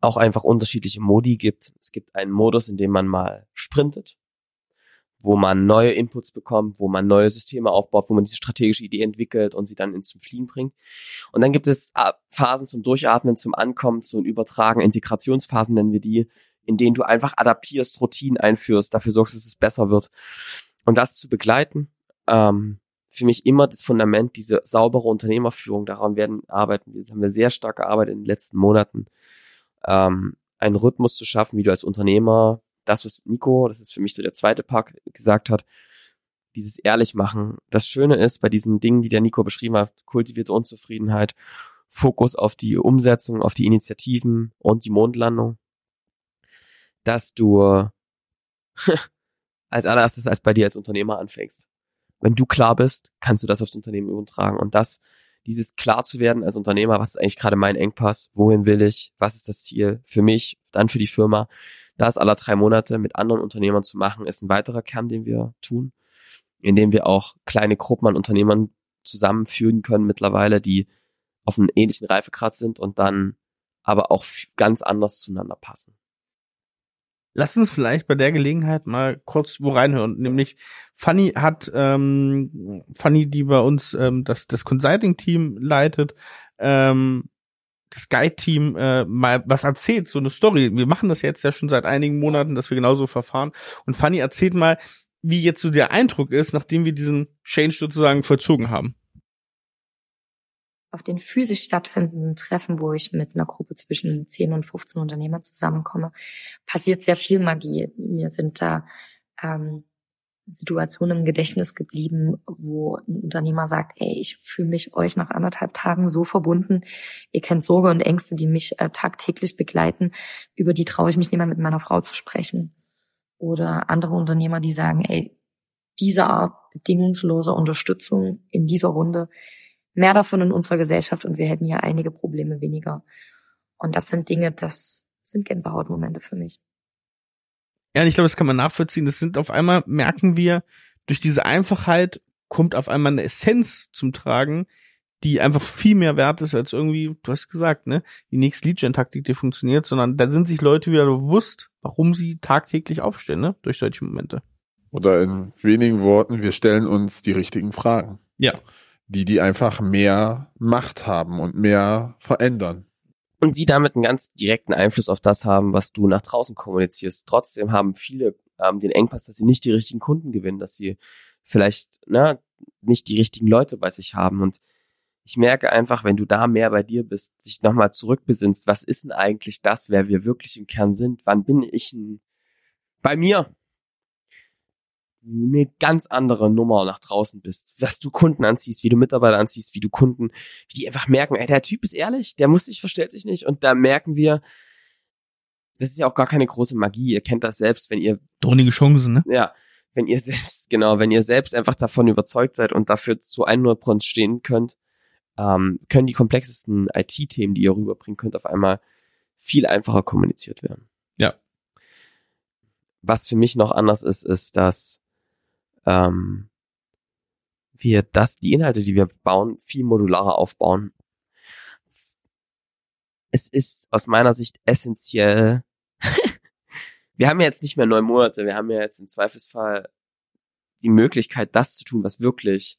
auch einfach unterschiedliche Modi gibt. Es gibt einen Modus, in dem man mal sprintet, wo man neue Inputs bekommt, wo man neue Systeme aufbaut, wo man diese strategische Idee entwickelt und sie dann ins zum Fliegen bringt. Und dann gibt es äh, Phasen zum Durchatmen, zum Ankommen, zum Übertragen, Integrationsphasen nennen wir die, in denen du einfach adaptierst, Routinen einführst, dafür sorgst, dass es besser wird. Und das zu begleiten, ähm, für mich immer das Fundament, diese saubere Unternehmerführung. Daran werden arbeiten. Wir haben wir sehr stark gearbeitet in den letzten Monaten, ähm, einen Rhythmus zu schaffen, wie du als Unternehmer, das, was Nico, das ist für mich so der zweite Part, gesagt hat, dieses ehrlich machen. Das Schöne ist bei diesen Dingen, die der Nico beschrieben hat, kultivierte Unzufriedenheit, Fokus auf die Umsetzung, auf die Initiativen und die Mondlandung, dass du als allererstes als bei dir als Unternehmer anfängst. Wenn du klar bist, kannst du das aufs Unternehmen übertragen. Und das, dieses klar zu werden als Unternehmer, was ist eigentlich gerade mein Engpass, wohin will ich, was ist das Ziel für mich, dann für die Firma, das aller drei Monate mit anderen Unternehmern zu machen, ist ein weiterer Kern, den wir tun, indem wir auch kleine Gruppen an Unternehmern zusammenführen können mittlerweile, die auf einem ähnlichen Reifegrad sind und dann aber auch ganz anders zueinander passen. Lass uns vielleicht bei der Gelegenheit mal kurz wo reinhören. Nämlich Fanny hat ähm, Fanny, die bei uns ähm, das das Consulting-Team leitet, ähm, das Guide-Team äh, mal was erzählt, so eine Story. Wir machen das jetzt ja schon seit einigen Monaten, dass wir genauso verfahren. Und Fanny erzählt mal, wie jetzt so der Eindruck ist, nachdem wir diesen Change sozusagen vollzogen haben auf den physisch stattfindenden Treffen, wo ich mit einer Gruppe zwischen 10 und 15 Unternehmern zusammenkomme, passiert sehr viel Magie. Mir sind da ähm, Situationen im Gedächtnis geblieben, wo ein Unternehmer sagt, ey, ich fühle mich euch nach anderthalb Tagen so verbunden. Ihr kennt Sorge und Ängste, die mich äh, tagtäglich begleiten. Über die traue ich mich nicht mehr mit meiner Frau zu sprechen. Oder andere Unternehmer, die sagen, ey, diese Art bedingungsloser Unterstützung in dieser Runde, mehr davon in unserer Gesellschaft und wir hätten ja einige Probleme weniger. Und das sind Dinge, das sind Gänsehautmomente für mich. Ja, und ich glaube, das kann man nachvollziehen. Das sind auf einmal, merken wir, durch diese Einfachheit kommt auf einmal eine Essenz zum Tragen, die einfach viel mehr wert ist als irgendwie, du hast gesagt, ne, die nächste Lead-Gen-Taktik, die funktioniert, sondern da sind sich Leute wieder bewusst, warum sie tagtäglich aufstehen, ne, durch solche Momente. Oder in wenigen Worten, wir stellen uns die richtigen Fragen. Ja die die einfach mehr Macht haben und mehr verändern. Und die damit einen ganz direkten Einfluss auf das haben, was du nach draußen kommunizierst. Trotzdem haben viele ähm, den Engpass, dass sie nicht die richtigen Kunden gewinnen, dass sie vielleicht ne, nicht die richtigen Leute bei sich haben. Und ich merke einfach, wenn du da mehr bei dir bist, dich nochmal zurückbesinnst, was ist denn eigentlich das, wer wir wirklich im Kern sind? Wann bin ich ein bei mir? Eine ganz andere Nummer nach draußen bist, was du Kunden anziehst, wie du Mitarbeiter anziehst, wie du Kunden, wie die einfach merken, ey, der Typ ist ehrlich, der muss sich, verstellt sich nicht und da merken wir, das ist ja auch gar keine große Magie, ihr kennt das selbst, wenn ihr dornige Chancen, ne? Ja, wenn ihr selbst, genau, wenn ihr selbst einfach davon überzeugt seid und dafür zu 100% stehen könnt, ähm, können die komplexesten IT-Themen, die ihr rüberbringen könnt, auf einmal viel einfacher kommuniziert werden. Ja. Was für mich noch anders ist, ist, dass ähm, wir das, die Inhalte, die wir bauen, viel modularer aufbauen. Es ist aus meiner Sicht essentiell. wir haben ja jetzt nicht mehr neun Monate, wir haben ja jetzt im Zweifelsfall die Möglichkeit, das zu tun, was wirklich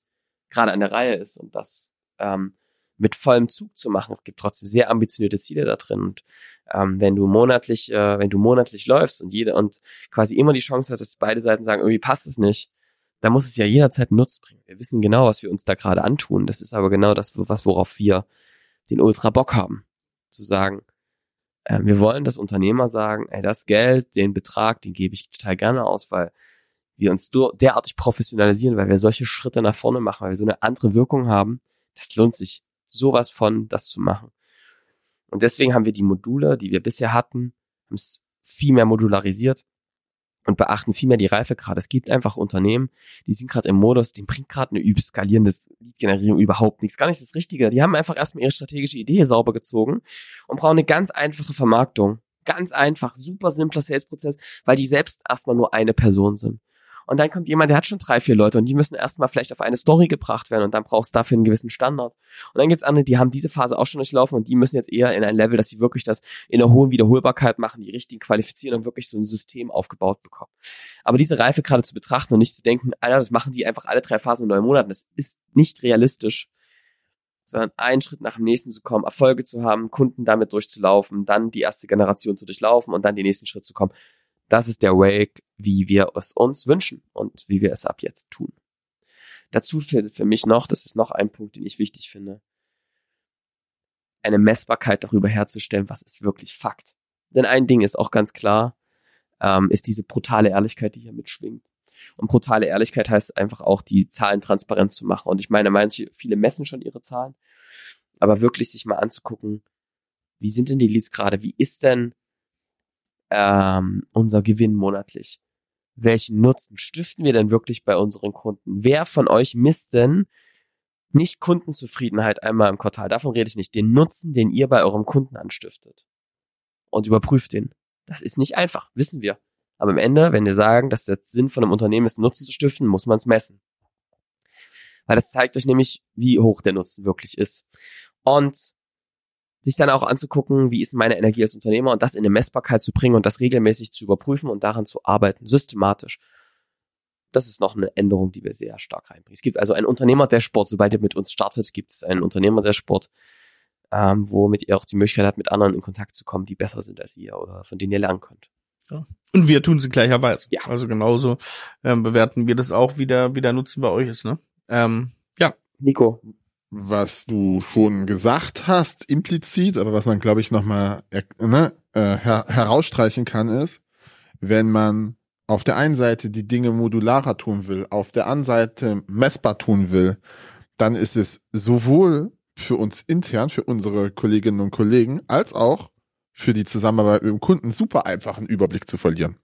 gerade an der Reihe ist und das ähm, mit vollem Zug zu machen. Es gibt trotzdem sehr ambitionierte Ziele da drin. Und ähm, wenn du monatlich, äh, wenn du monatlich läufst und jede und quasi immer die Chance hast, dass beide Seiten sagen, irgendwie passt es nicht, da muss es ja jederzeit Nutzen bringen. Wir wissen genau, was wir uns da gerade antun. Das ist aber genau das, was worauf wir den Ultra Bock haben. Zu sagen, äh, wir wollen, dass Unternehmer sagen, ey, das Geld, den Betrag, den gebe ich total gerne aus, weil wir uns derartig professionalisieren, weil wir solche Schritte nach vorne machen, weil wir so eine andere Wirkung haben. Das lohnt sich sowas von, das zu machen. Und deswegen haben wir die Module, die wir bisher hatten, haben es viel mehr modularisiert und beachten viel mehr die Reifegrade. Es gibt einfach Unternehmen, die sind gerade im Modus, dem bringt gerade eine übel skalierende Lead-Generierung überhaupt nichts. Gar nicht das Richtige. Die haben einfach erstmal ihre strategische Idee sauber gezogen und brauchen eine ganz einfache Vermarktung. Ganz einfach, super simpler Sales-Prozess, weil die selbst erstmal nur eine Person sind. Und dann kommt jemand, der hat schon drei, vier Leute und die müssen erstmal vielleicht auf eine Story gebracht werden und dann brauchst du dafür einen gewissen Standard. Und dann gibt's andere, die haben diese Phase auch schon durchlaufen und die müssen jetzt eher in ein Level, dass sie wirklich das in einer hohen Wiederholbarkeit machen, die richtigen qualifizieren und wirklich so ein System aufgebaut bekommen. Aber diese Reife gerade zu betrachten und nicht zu denken, Alter, das machen die einfach alle drei Phasen in neun Monaten, das ist nicht realistisch sondern einen Schritt nach dem nächsten zu kommen, Erfolge zu haben, Kunden damit durchzulaufen, dann die erste Generation zu durchlaufen und dann den nächsten Schritt zu kommen. Das ist der Wake, wie wir es uns wünschen und wie wir es ab jetzt tun. Dazu fehlt für mich noch, das ist noch ein Punkt, den ich wichtig finde, eine Messbarkeit darüber herzustellen, was ist wirklich Fakt. Denn ein Ding ist auch ganz klar, ähm, ist diese brutale Ehrlichkeit, die hier mitschwingt. Und brutale Ehrlichkeit heißt einfach auch, die Zahlen transparent zu machen. Und ich meine, manche, viele messen schon ihre Zahlen, aber wirklich sich mal anzugucken, wie sind denn die Leads gerade? Wie ist denn ähm, unser Gewinn monatlich? Welchen Nutzen stiften wir denn wirklich bei unseren Kunden? Wer von euch misst denn nicht Kundenzufriedenheit einmal im Quartal? Davon rede ich nicht. Den Nutzen, den ihr bei eurem Kunden anstiftet. Und überprüft den. Das ist nicht einfach, wissen wir. Aber am Ende, wenn wir sagen, dass der Sinn von einem Unternehmen ist, Nutzen zu stiften, muss man es messen. Weil das zeigt euch nämlich, wie hoch der Nutzen wirklich ist. Und sich dann auch anzugucken, wie ist meine Energie als Unternehmer und das in eine Messbarkeit zu bringen und das regelmäßig zu überprüfen und daran zu arbeiten, systematisch. Das ist noch eine Änderung, die wir sehr stark reinbringen. Es gibt also einen Unternehmer der Sport, sobald ihr mit uns startet, gibt es einen Unternehmer der Sport, ähm, womit ihr auch die Möglichkeit habt, mit anderen in Kontakt zu kommen, die besser sind als ihr oder von denen ihr lernen könnt. Ja. Und wir tun es in gleicher Weise. Ja. Also genauso ähm, bewerten wir das auch, wie der, wie der Nutzen bei euch ist. Ne? Ähm, ja. Nico, was du schon gesagt hast, implizit, aber was man, glaube ich, nochmal ne, äh, her herausstreichen kann, ist, wenn man auf der einen Seite die Dinge modularer tun will, auf der anderen Seite messbar tun will, dann ist es sowohl für uns intern, für unsere Kolleginnen und Kollegen, als auch für die Zusammenarbeit mit dem Kunden super einfach einen Überblick zu verlieren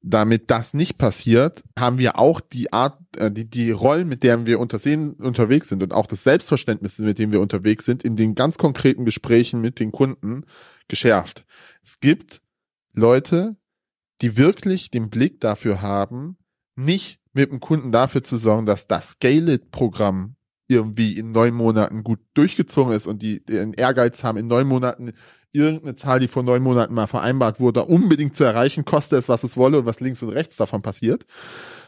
damit das nicht passiert, haben wir auch die Art, äh, die, die Rollen, mit denen wir untersehen, unterwegs sind und auch das Selbstverständnis, mit dem wir unterwegs sind, in den ganz konkreten Gesprächen mit den Kunden geschärft. Es gibt Leute, die wirklich den Blick dafür haben, nicht mit dem Kunden dafür zu sorgen, dass das Scale-It-Programm irgendwie in neun Monaten gut durchgezogen ist und die den Ehrgeiz haben, in neun Monaten irgendeine Zahl, die vor neun Monaten mal vereinbart wurde, unbedingt zu erreichen, koste es, was es wolle und was links und rechts davon passiert,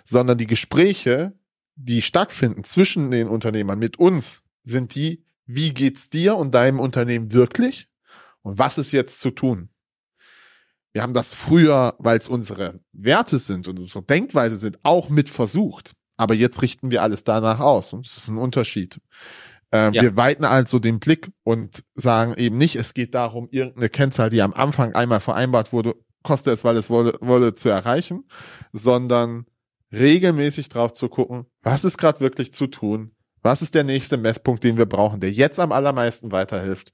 sondern die Gespräche, die stattfinden zwischen den Unternehmern mit uns, sind die, wie geht's dir und deinem Unternehmen wirklich und was ist jetzt zu tun? Wir haben das früher, weil es unsere Werte sind und unsere Denkweise sind, auch mit versucht. Aber jetzt richten wir alles danach aus. Und das ist ein Unterschied. Äh, ja. Wir weiten also den Blick und sagen eben nicht, es geht darum, irgendeine Kennzahl, die am Anfang einmal vereinbart wurde, kostet es, weil es wolle, wolle zu erreichen, sondern regelmäßig drauf zu gucken, was ist gerade wirklich zu tun, was ist der nächste Messpunkt, den wir brauchen, der jetzt am allermeisten weiterhilft,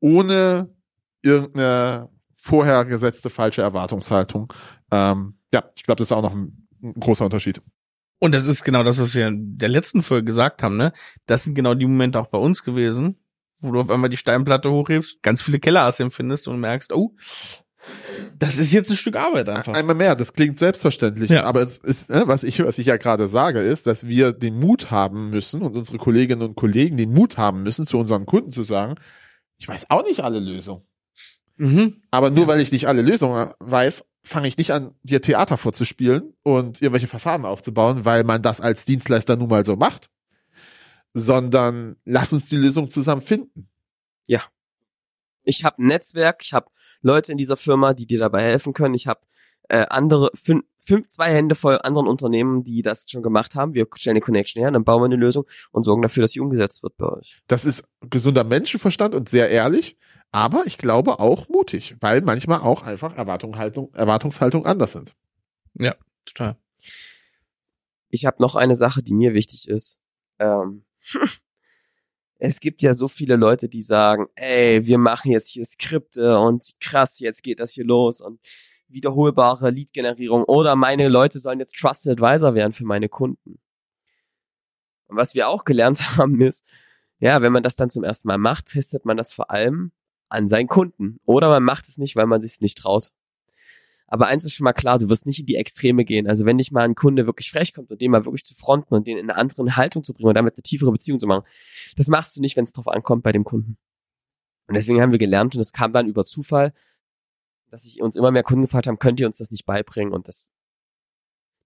ohne irgendeine vorher gesetzte falsche Erwartungshaltung. Ähm, ja, ich glaube, das ist auch noch ein, ein großer Unterschied. Und das ist genau das, was wir in der letzten Folge gesagt haben, ne? Das sind genau die Momente auch bei uns gewesen, wo du auf einmal die Steinplatte hochhebst, ganz viele Kellerassien findest und merkst, oh, das ist jetzt ein Stück Arbeit einfach. Einmal mehr, das klingt selbstverständlich, ja. aber es ist, ne, was ich, was ich ja gerade sage, ist, dass wir den Mut haben müssen und unsere Kolleginnen und Kollegen den Mut haben müssen, zu unseren Kunden zu sagen, ich weiß auch nicht alle Lösungen. Mhm. Aber nur ja. weil ich nicht alle Lösungen weiß, fange ich nicht an, dir Theater vorzuspielen und irgendwelche Fassaden aufzubauen, weil man das als Dienstleister nun mal so macht, sondern lass uns die Lösung zusammen finden. Ja. Ich habe ein Netzwerk, ich habe Leute in dieser Firma, die dir dabei helfen können. Ich habe äh, andere fünf, fünf, zwei Hände voll anderen Unternehmen, die das schon gemacht haben. Wir stellen die Connection her, dann bauen wir eine Lösung und sorgen dafür, dass sie umgesetzt wird bei euch. Das ist gesunder Menschenverstand und sehr ehrlich aber ich glaube auch mutig, weil manchmal auch einfach Erwartungshaltung, Erwartungshaltung anders sind. Ja, total. Ich habe noch eine Sache, die mir wichtig ist. Ähm, es gibt ja so viele Leute, die sagen, ey, wir machen jetzt hier Skripte und krass, jetzt geht das hier los und wiederholbare Lead-Generierung oder meine Leute sollen jetzt Trusted Advisor werden für meine Kunden. Und was wir auch gelernt haben ist, ja, wenn man das dann zum ersten Mal macht, testet man das vor allem an seinen Kunden. Oder man macht es nicht, weil man sich nicht traut. Aber eins ist schon mal klar, du wirst nicht in die Extreme gehen. Also wenn dich mal ein Kunde wirklich frech kommt und den mal wirklich zu fronten und den in eine andere Haltung zu bringen und damit eine tiefere Beziehung zu machen, das machst du nicht, wenn es drauf ankommt bei dem Kunden. Und deswegen haben wir gelernt und es kam dann über Zufall, dass sich uns immer mehr Kunden gefragt haben, könnt ihr uns das nicht beibringen? Und das,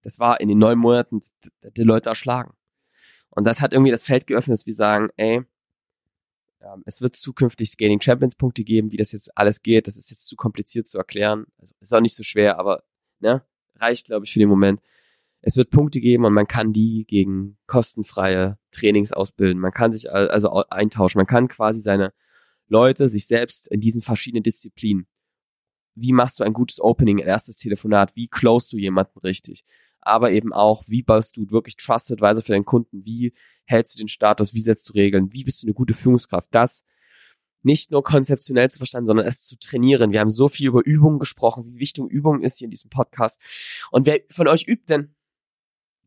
das war in den neun Monaten die Leute erschlagen. Und das hat irgendwie das Feld geöffnet, dass wir sagen, ey, es wird zukünftig Scaling Champions Punkte geben, wie das jetzt alles geht. Das ist jetzt zu kompliziert zu erklären. Also ist auch nicht so schwer, aber ne, reicht, glaube ich, für den Moment. Es wird Punkte geben und man kann die gegen kostenfreie Trainings ausbilden. Man kann sich also eintauschen. Man kann quasi seine Leute, sich selbst in diesen verschiedenen Disziplinen. Wie machst du ein gutes Opening, ein erstes Telefonat? Wie closest du jemanden richtig? aber eben auch, wie baust du wirklich Trusted Advisor für deinen Kunden? Wie hältst du den Status? Wie setzt du Regeln? Wie bist du eine gute Führungskraft? Das nicht nur konzeptionell zu verstehen, sondern es zu trainieren. Wir haben so viel über Übungen gesprochen, wie wichtig Übungen ist hier in diesem Podcast. Und wer von euch übt denn?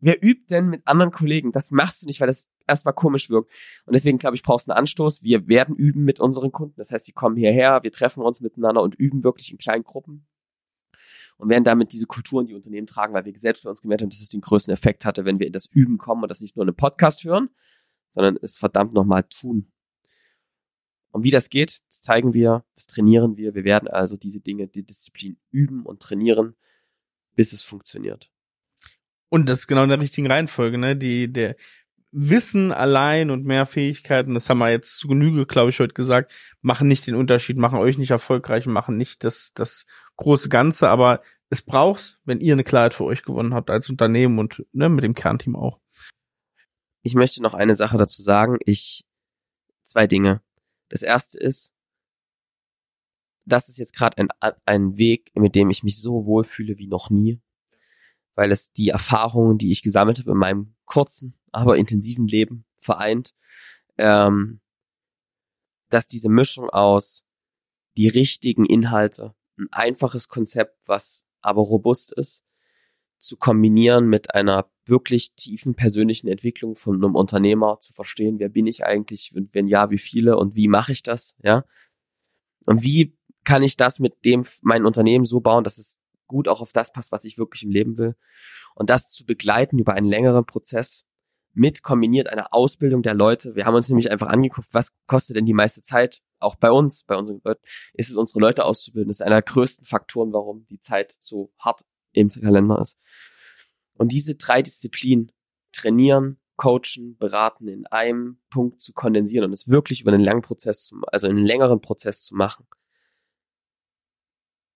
Wer übt denn mit anderen Kollegen? Das machst du nicht, weil das erstmal komisch wirkt. Und deswegen, glaube ich, brauchst du einen Anstoß. Wir werden üben mit unseren Kunden. Das heißt, sie kommen hierher, wir treffen uns miteinander und üben wirklich in kleinen Gruppen und werden damit diese Kultur in die Unternehmen tragen, weil wir selbst bei uns gemerkt haben, dass es den größten Effekt hatte, wenn wir in das Üben kommen und das nicht nur in einem Podcast hören, sondern es verdammt nochmal tun. Und wie das geht, das zeigen wir, das trainieren wir. Wir werden also diese Dinge, die Disziplin üben und trainieren, bis es funktioniert. Und das ist genau in der richtigen Reihenfolge, ne? Die, der, Wissen allein und mehr Fähigkeiten, das haben wir jetzt zu Genüge, glaube ich, heute gesagt, machen nicht den Unterschied, machen euch nicht erfolgreich, machen nicht das, das große Ganze, aber es braucht's, wenn ihr eine Klarheit für euch gewonnen habt als Unternehmen und ne, mit dem Kernteam auch. Ich möchte noch eine Sache dazu sagen. Ich zwei Dinge. Das erste ist, das ist jetzt gerade ein, ein Weg, mit dem ich mich so wohlfühle wie noch nie, weil es die Erfahrungen, die ich gesammelt habe in meinem kurzen aber intensiven Leben vereint, ähm, dass diese Mischung aus die richtigen Inhalte, ein einfaches Konzept, was aber robust ist, zu kombinieren mit einer wirklich tiefen persönlichen Entwicklung von einem Unternehmer, zu verstehen, wer bin ich eigentlich und wenn ja, wie viele und wie mache ich das, ja? Und wie kann ich das mit dem mein Unternehmen so bauen, dass es gut auch auf das passt, was ich wirklich im Leben will und das zu begleiten über einen längeren Prozess mit kombiniert einer Ausbildung der Leute. Wir haben uns nämlich einfach angeguckt, was kostet denn die meiste Zeit, auch bei uns, bei unseren Leuten, ist es unsere Leute auszubilden. Das ist einer der größten Faktoren, warum die Zeit so hart im Kalender ist. Und diese drei Disziplinen, trainieren, coachen, beraten, in einem Punkt zu kondensieren und es wirklich über einen langen Prozess, zu, also einen längeren Prozess zu machen.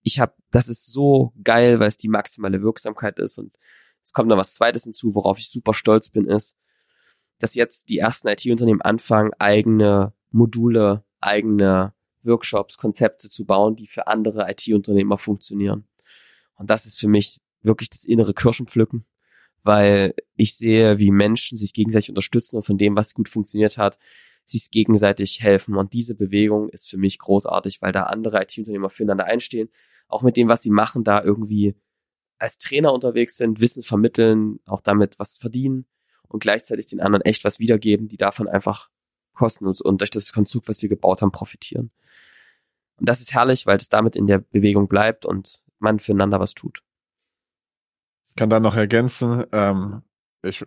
Ich habe, das ist so geil, weil es die maximale Wirksamkeit ist und es kommt noch was Zweites hinzu, worauf ich super stolz bin, ist, dass jetzt die ersten IT-Unternehmen anfangen, eigene Module, eigene Workshops, Konzepte zu bauen, die für andere IT-Unternehmer funktionieren. Und das ist für mich wirklich das innere Kirschenpflücken, weil ich sehe, wie Menschen sich gegenseitig unterstützen und von dem, was gut funktioniert hat, sich gegenseitig helfen. Und diese Bewegung ist für mich großartig, weil da andere IT-Unternehmer füreinander einstehen, auch mit dem, was sie machen, da irgendwie als Trainer unterwegs sind, Wissen vermitteln, auch damit was verdienen und gleichzeitig den anderen echt was wiedergeben, die davon einfach kostenlos und durch das Konstrukt, was wir gebaut haben, profitieren. Und das ist herrlich, weil es damit in der Bewegung bleibt und man füreinander was tut. Ich kann da noch ergänzen, ähm, ich,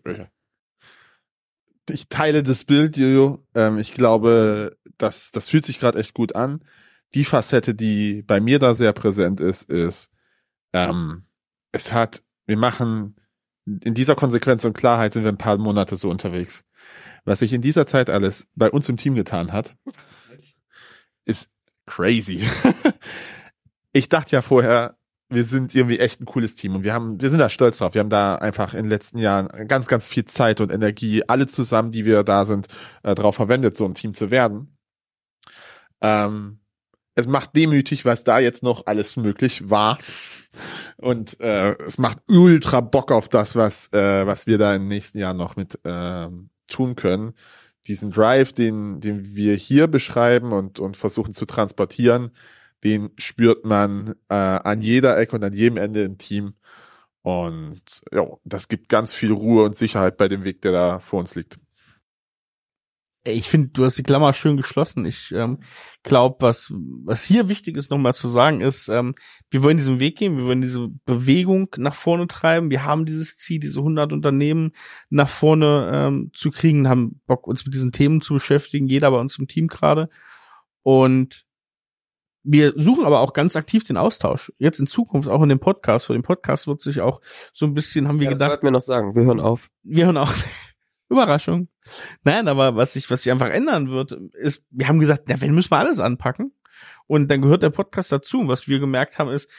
ich teile das Bild, Jojo. Ähm, ich glaube, das, das fühlt sich gerade echt gut an. Die Facette, die bei mir da sehr präsent ist, ist, ähm, es hat, wir machen in dieser Konsequenz und Klarheit sind wir ein paar Monate so unterwegs. Was sich in dieser Zeit alles bei uns im Team getan hat, ist crazy. ich dachte ja vorher, wir sind irgendwie echt ein cooles Team und wir haben, wir sind da stolz drauf. Wir haben da einfach in den letzten Jahren ganz, ganz viel Zeit und Energie, alle zusammen, die wir da sind, äh, darauf verwendet, so ein Team zu werden. Ähm, es macht demütig, was da jetzt noch alles möglich war. Und äh, es macht ultra Bock auf das, was, äh, was wir da den nächsten Jahren noch mit äh, tun können. Diesen Drive, den, den wir hier beschreiben und, und versuchen zu transportieren, den spürt man äh, an jeder Ecke und an jedem Ende im Team. Und ja, das gibt ganz viel Ruhe und Sicherheit bei dem Weg, der da vor uns liegt. Ich finde, du hast die Klammer schön geschlossen. Ich ähm, glaube, was, was hier wichtig ist, nochmal zu sagen, ist, ähm, wir wollen diesen Weg gehen, wir wollen diese Bewegung nach vorne treiben. Wir haben dieses Ziel, diese 100 Unternehmen nach vorne ähm, zu kriegen, haben Bock, uns mit diesen Themen zu beschäftigen, jeder bei uns im Team gerade. Und wir suchen aber auch ganz aktiv den Austausch. Jetzt in Zukunft, auch in dem Podcast. Für den Podcast wird sich auch so ein bisschen, haben wir ja, gedacht. Das mir noch sagen. Wir hören auf. Wir hören auf. Überraschung. Nein, aber was sich, was sich einfach ändern wird, ist, wir haben gesagt, ja, wenn müssen wir alles anpacken. Und dann gehört der Podcast dazu. Und was wir gemerkt haben, ist,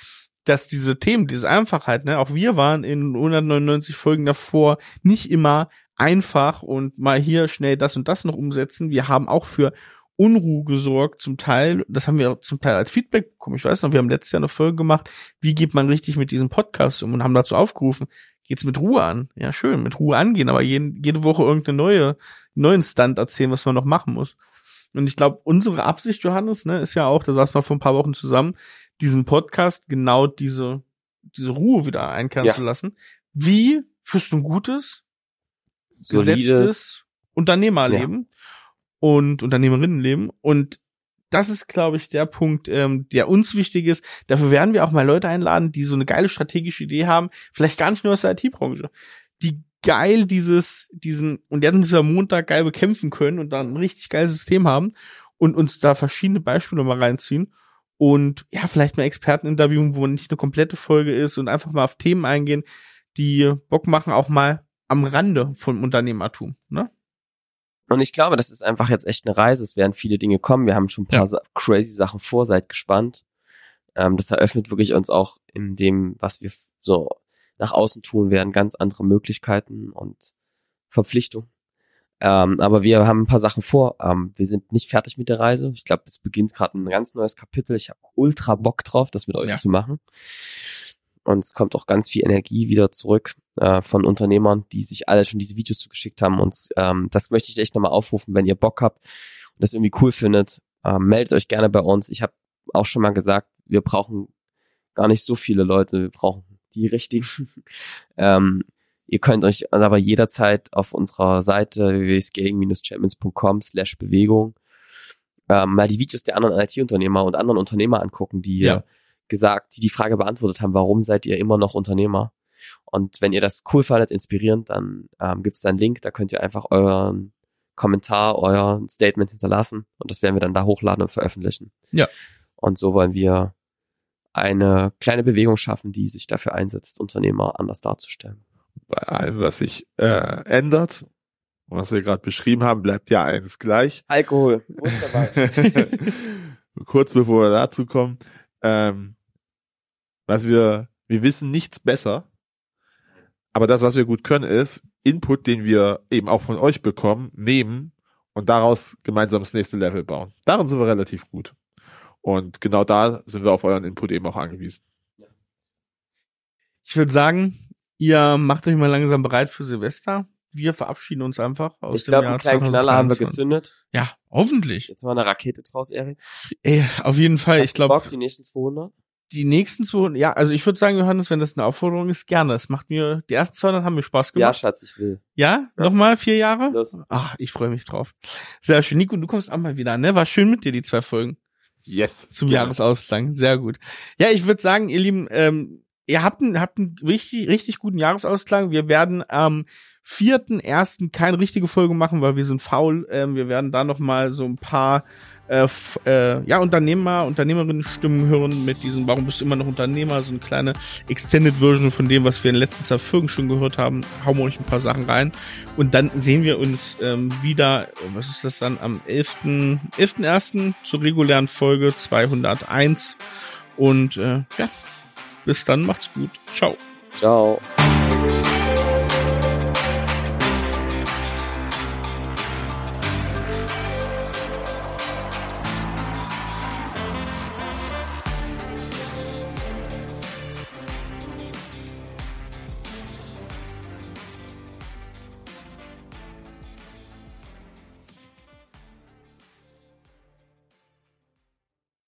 dass diese Themen, diese Einfachheit, ne, auch wir waren in 199 Folgen davor nicht immer einfach und mal hier schnell das und das noch umsetzen. Wir haben auch für Unruhe gesorgt, zum Teil, das haben wir zum Teil als Feedback bekommen. Ich weiß noch, wir haben letztes Jahr eine Folge gemacht, wie geht man richtig mit diesem Podcast um und haben dazu aufgerufen, geht's mit Ruhe an. Ja, schön, mit Ruhe angehen, aber jede, jede Woche irgendeine neue, neuen Stand erzählen, was man noch machen muss. Und ich glaube, unsere Absicht, Johannes, ne, ist ja auch, da saßen wir vor ein paar Wochen zusammen, diesen Podcast genau diese, diese Ruhe wieder einkehren Ja. zu lassen. Wie führst du ein gutes, Solides- gesetztes Unternehmerleben und Unternehmerinnenleben? Und das ist, glaube ich, der Punkt, ähm, der uns wichtig ist. Dafür werden wir auch mal Leute einladen, die so eine geile strategische Idee haben, vielleicht gar nicht nur aus der IT-Branche, die geil dieses, diesen, und werden dieser Montag geil bekämpfen können und dann ein richtig geiles System haben und uns da verschiedene Beispiele mal reinziehen und ja, vielleicht mal Experten interviewen, wo nicht eine komplette Folge ist und einfach mal auf Themen eingehen, die Bock machen, auch mal am Rande vom Unternehmertum, ne? Und ich glaube, das ist einfach jetzt echt eine Reise. Es werden viele Dinge kommen. Wir haben schon ein paar Sa crazy Sachen vor, seid gespannt. Ähm, das eröffnet wirklich uns auch in dem, was wir so nach außen tun werden, ganz andere Möglichkeiten und Verpflichtungen. Ähm, aber wir haben ein paar Sachen vor. Ähm, wir sind nicht fertig mit der Reise. Ich glaube, es beginnt gerade ein ganz neues Kapitel. Ich habe ultra Bock drauf, das mit euch Ja. zu machen. Und es kommt auch ganz viel Energie wieder zurück äh, von Unternehmern, die sich alle schon diese Videos zugeschickt haben. Und ähm, das möchte ich echt nochmal aufrufen, wenn ihr Bock habt und das irgendwie cool findet. Ähm, meldet euch gerne bei uns. Ich habe auch schon mal gesagt, wir brauchen gar nicht so viele Leute, wir brauchen die richtigen. ähm, ihr könnt euch aber jederzeit auf unserer Seite www.scaling-champions.com slash Bewegung ähm, mal die Videos der anderen IT-Unternehmer und anderen Unternehmer angucken, die Ja. Gesagt, die die Frage beantwortet haben, warum seid ihr immer noch Unternehmer? Und wenn ihr das cool fandet, inspirierend, dann ähm, gibt es einen Link, da könnt ihr einfach euren Kommentar, euer Statement hinterlassen und das werden wir dann da hochladen und veröffentlichen. Ja. Und so wollen wir eine kleine Bewegung schaffen, die sich dafür einsetzt, Unternehmer anders darzustellen. Bei allem, was sich äh, ändert, und was wir gerade beschrieben haben, bleibt ja eins gleich. Alkohol. Dabei? Kurz bevor wir dazu kommen, ähm, was wir, wir wissen nichts besser, aber das, was wir gut können, ist Input, den wir eben auch von euch bekommen, nehmen und daraus gemeinsam das nächste Level bauen. Darin sind wir relativ gut. Und genau da sind wir auf euren Input eben auch angewiesen. Ich würde sagen, ihr macht euch mal langsam bereit für Silvester. Wir verabschieden uns einfach aus Ich dem glaube, Jahr einen kleinen Knaller haben wir 2023. gezündet. Ja, hoffentlich. Jetzt mal eine Rakete draus, Erik. Ey, auf jeden Fall. Hast ich glaube, die nächsten 200? Die nächsten 200, ja, also ich würde sagen, Johannes, wenn das eine Aufforderung ist, gerne. Es macht mir, die ersten 200 haben mir Spaß Ja, gemacht. Schatz, ich will. Ja, nochmal vier Jahre? Los. Ach, ich freue mich drauf. Sehr schön. Nico, du kommst auch mal wieder, ne? War schön mit dir, die zwei Folgen Yes. zum Gerne. Jahresausklang. Sehr gut. Ja, ich würde sagen, ihr Lieben, ähm, ihr habt einen, habt einen richtig, richtig guten Jahresausklang. Wir werden am vierten ersten keine richtige Folge machen, weil wir sind faul. Ähm, wir werden da noch mal so ein paar äh, äh, ja, Unternehmer, Unternehmerinnen-Stimmen hören mit diesem Warum bist du immer noch Unternehmer? So eine kleine Extended Version von dem, was wir in zwei Folgen schon gehört haben. Hauen wir euch ein paar Sachen rein. Und dann sehen wir uns ähm, wieder, was ist das dann, am 11.1. 11.1. zur regulären Folge 201. Und äh, ja, bis dann, macht's gut. Ciao. Ciao.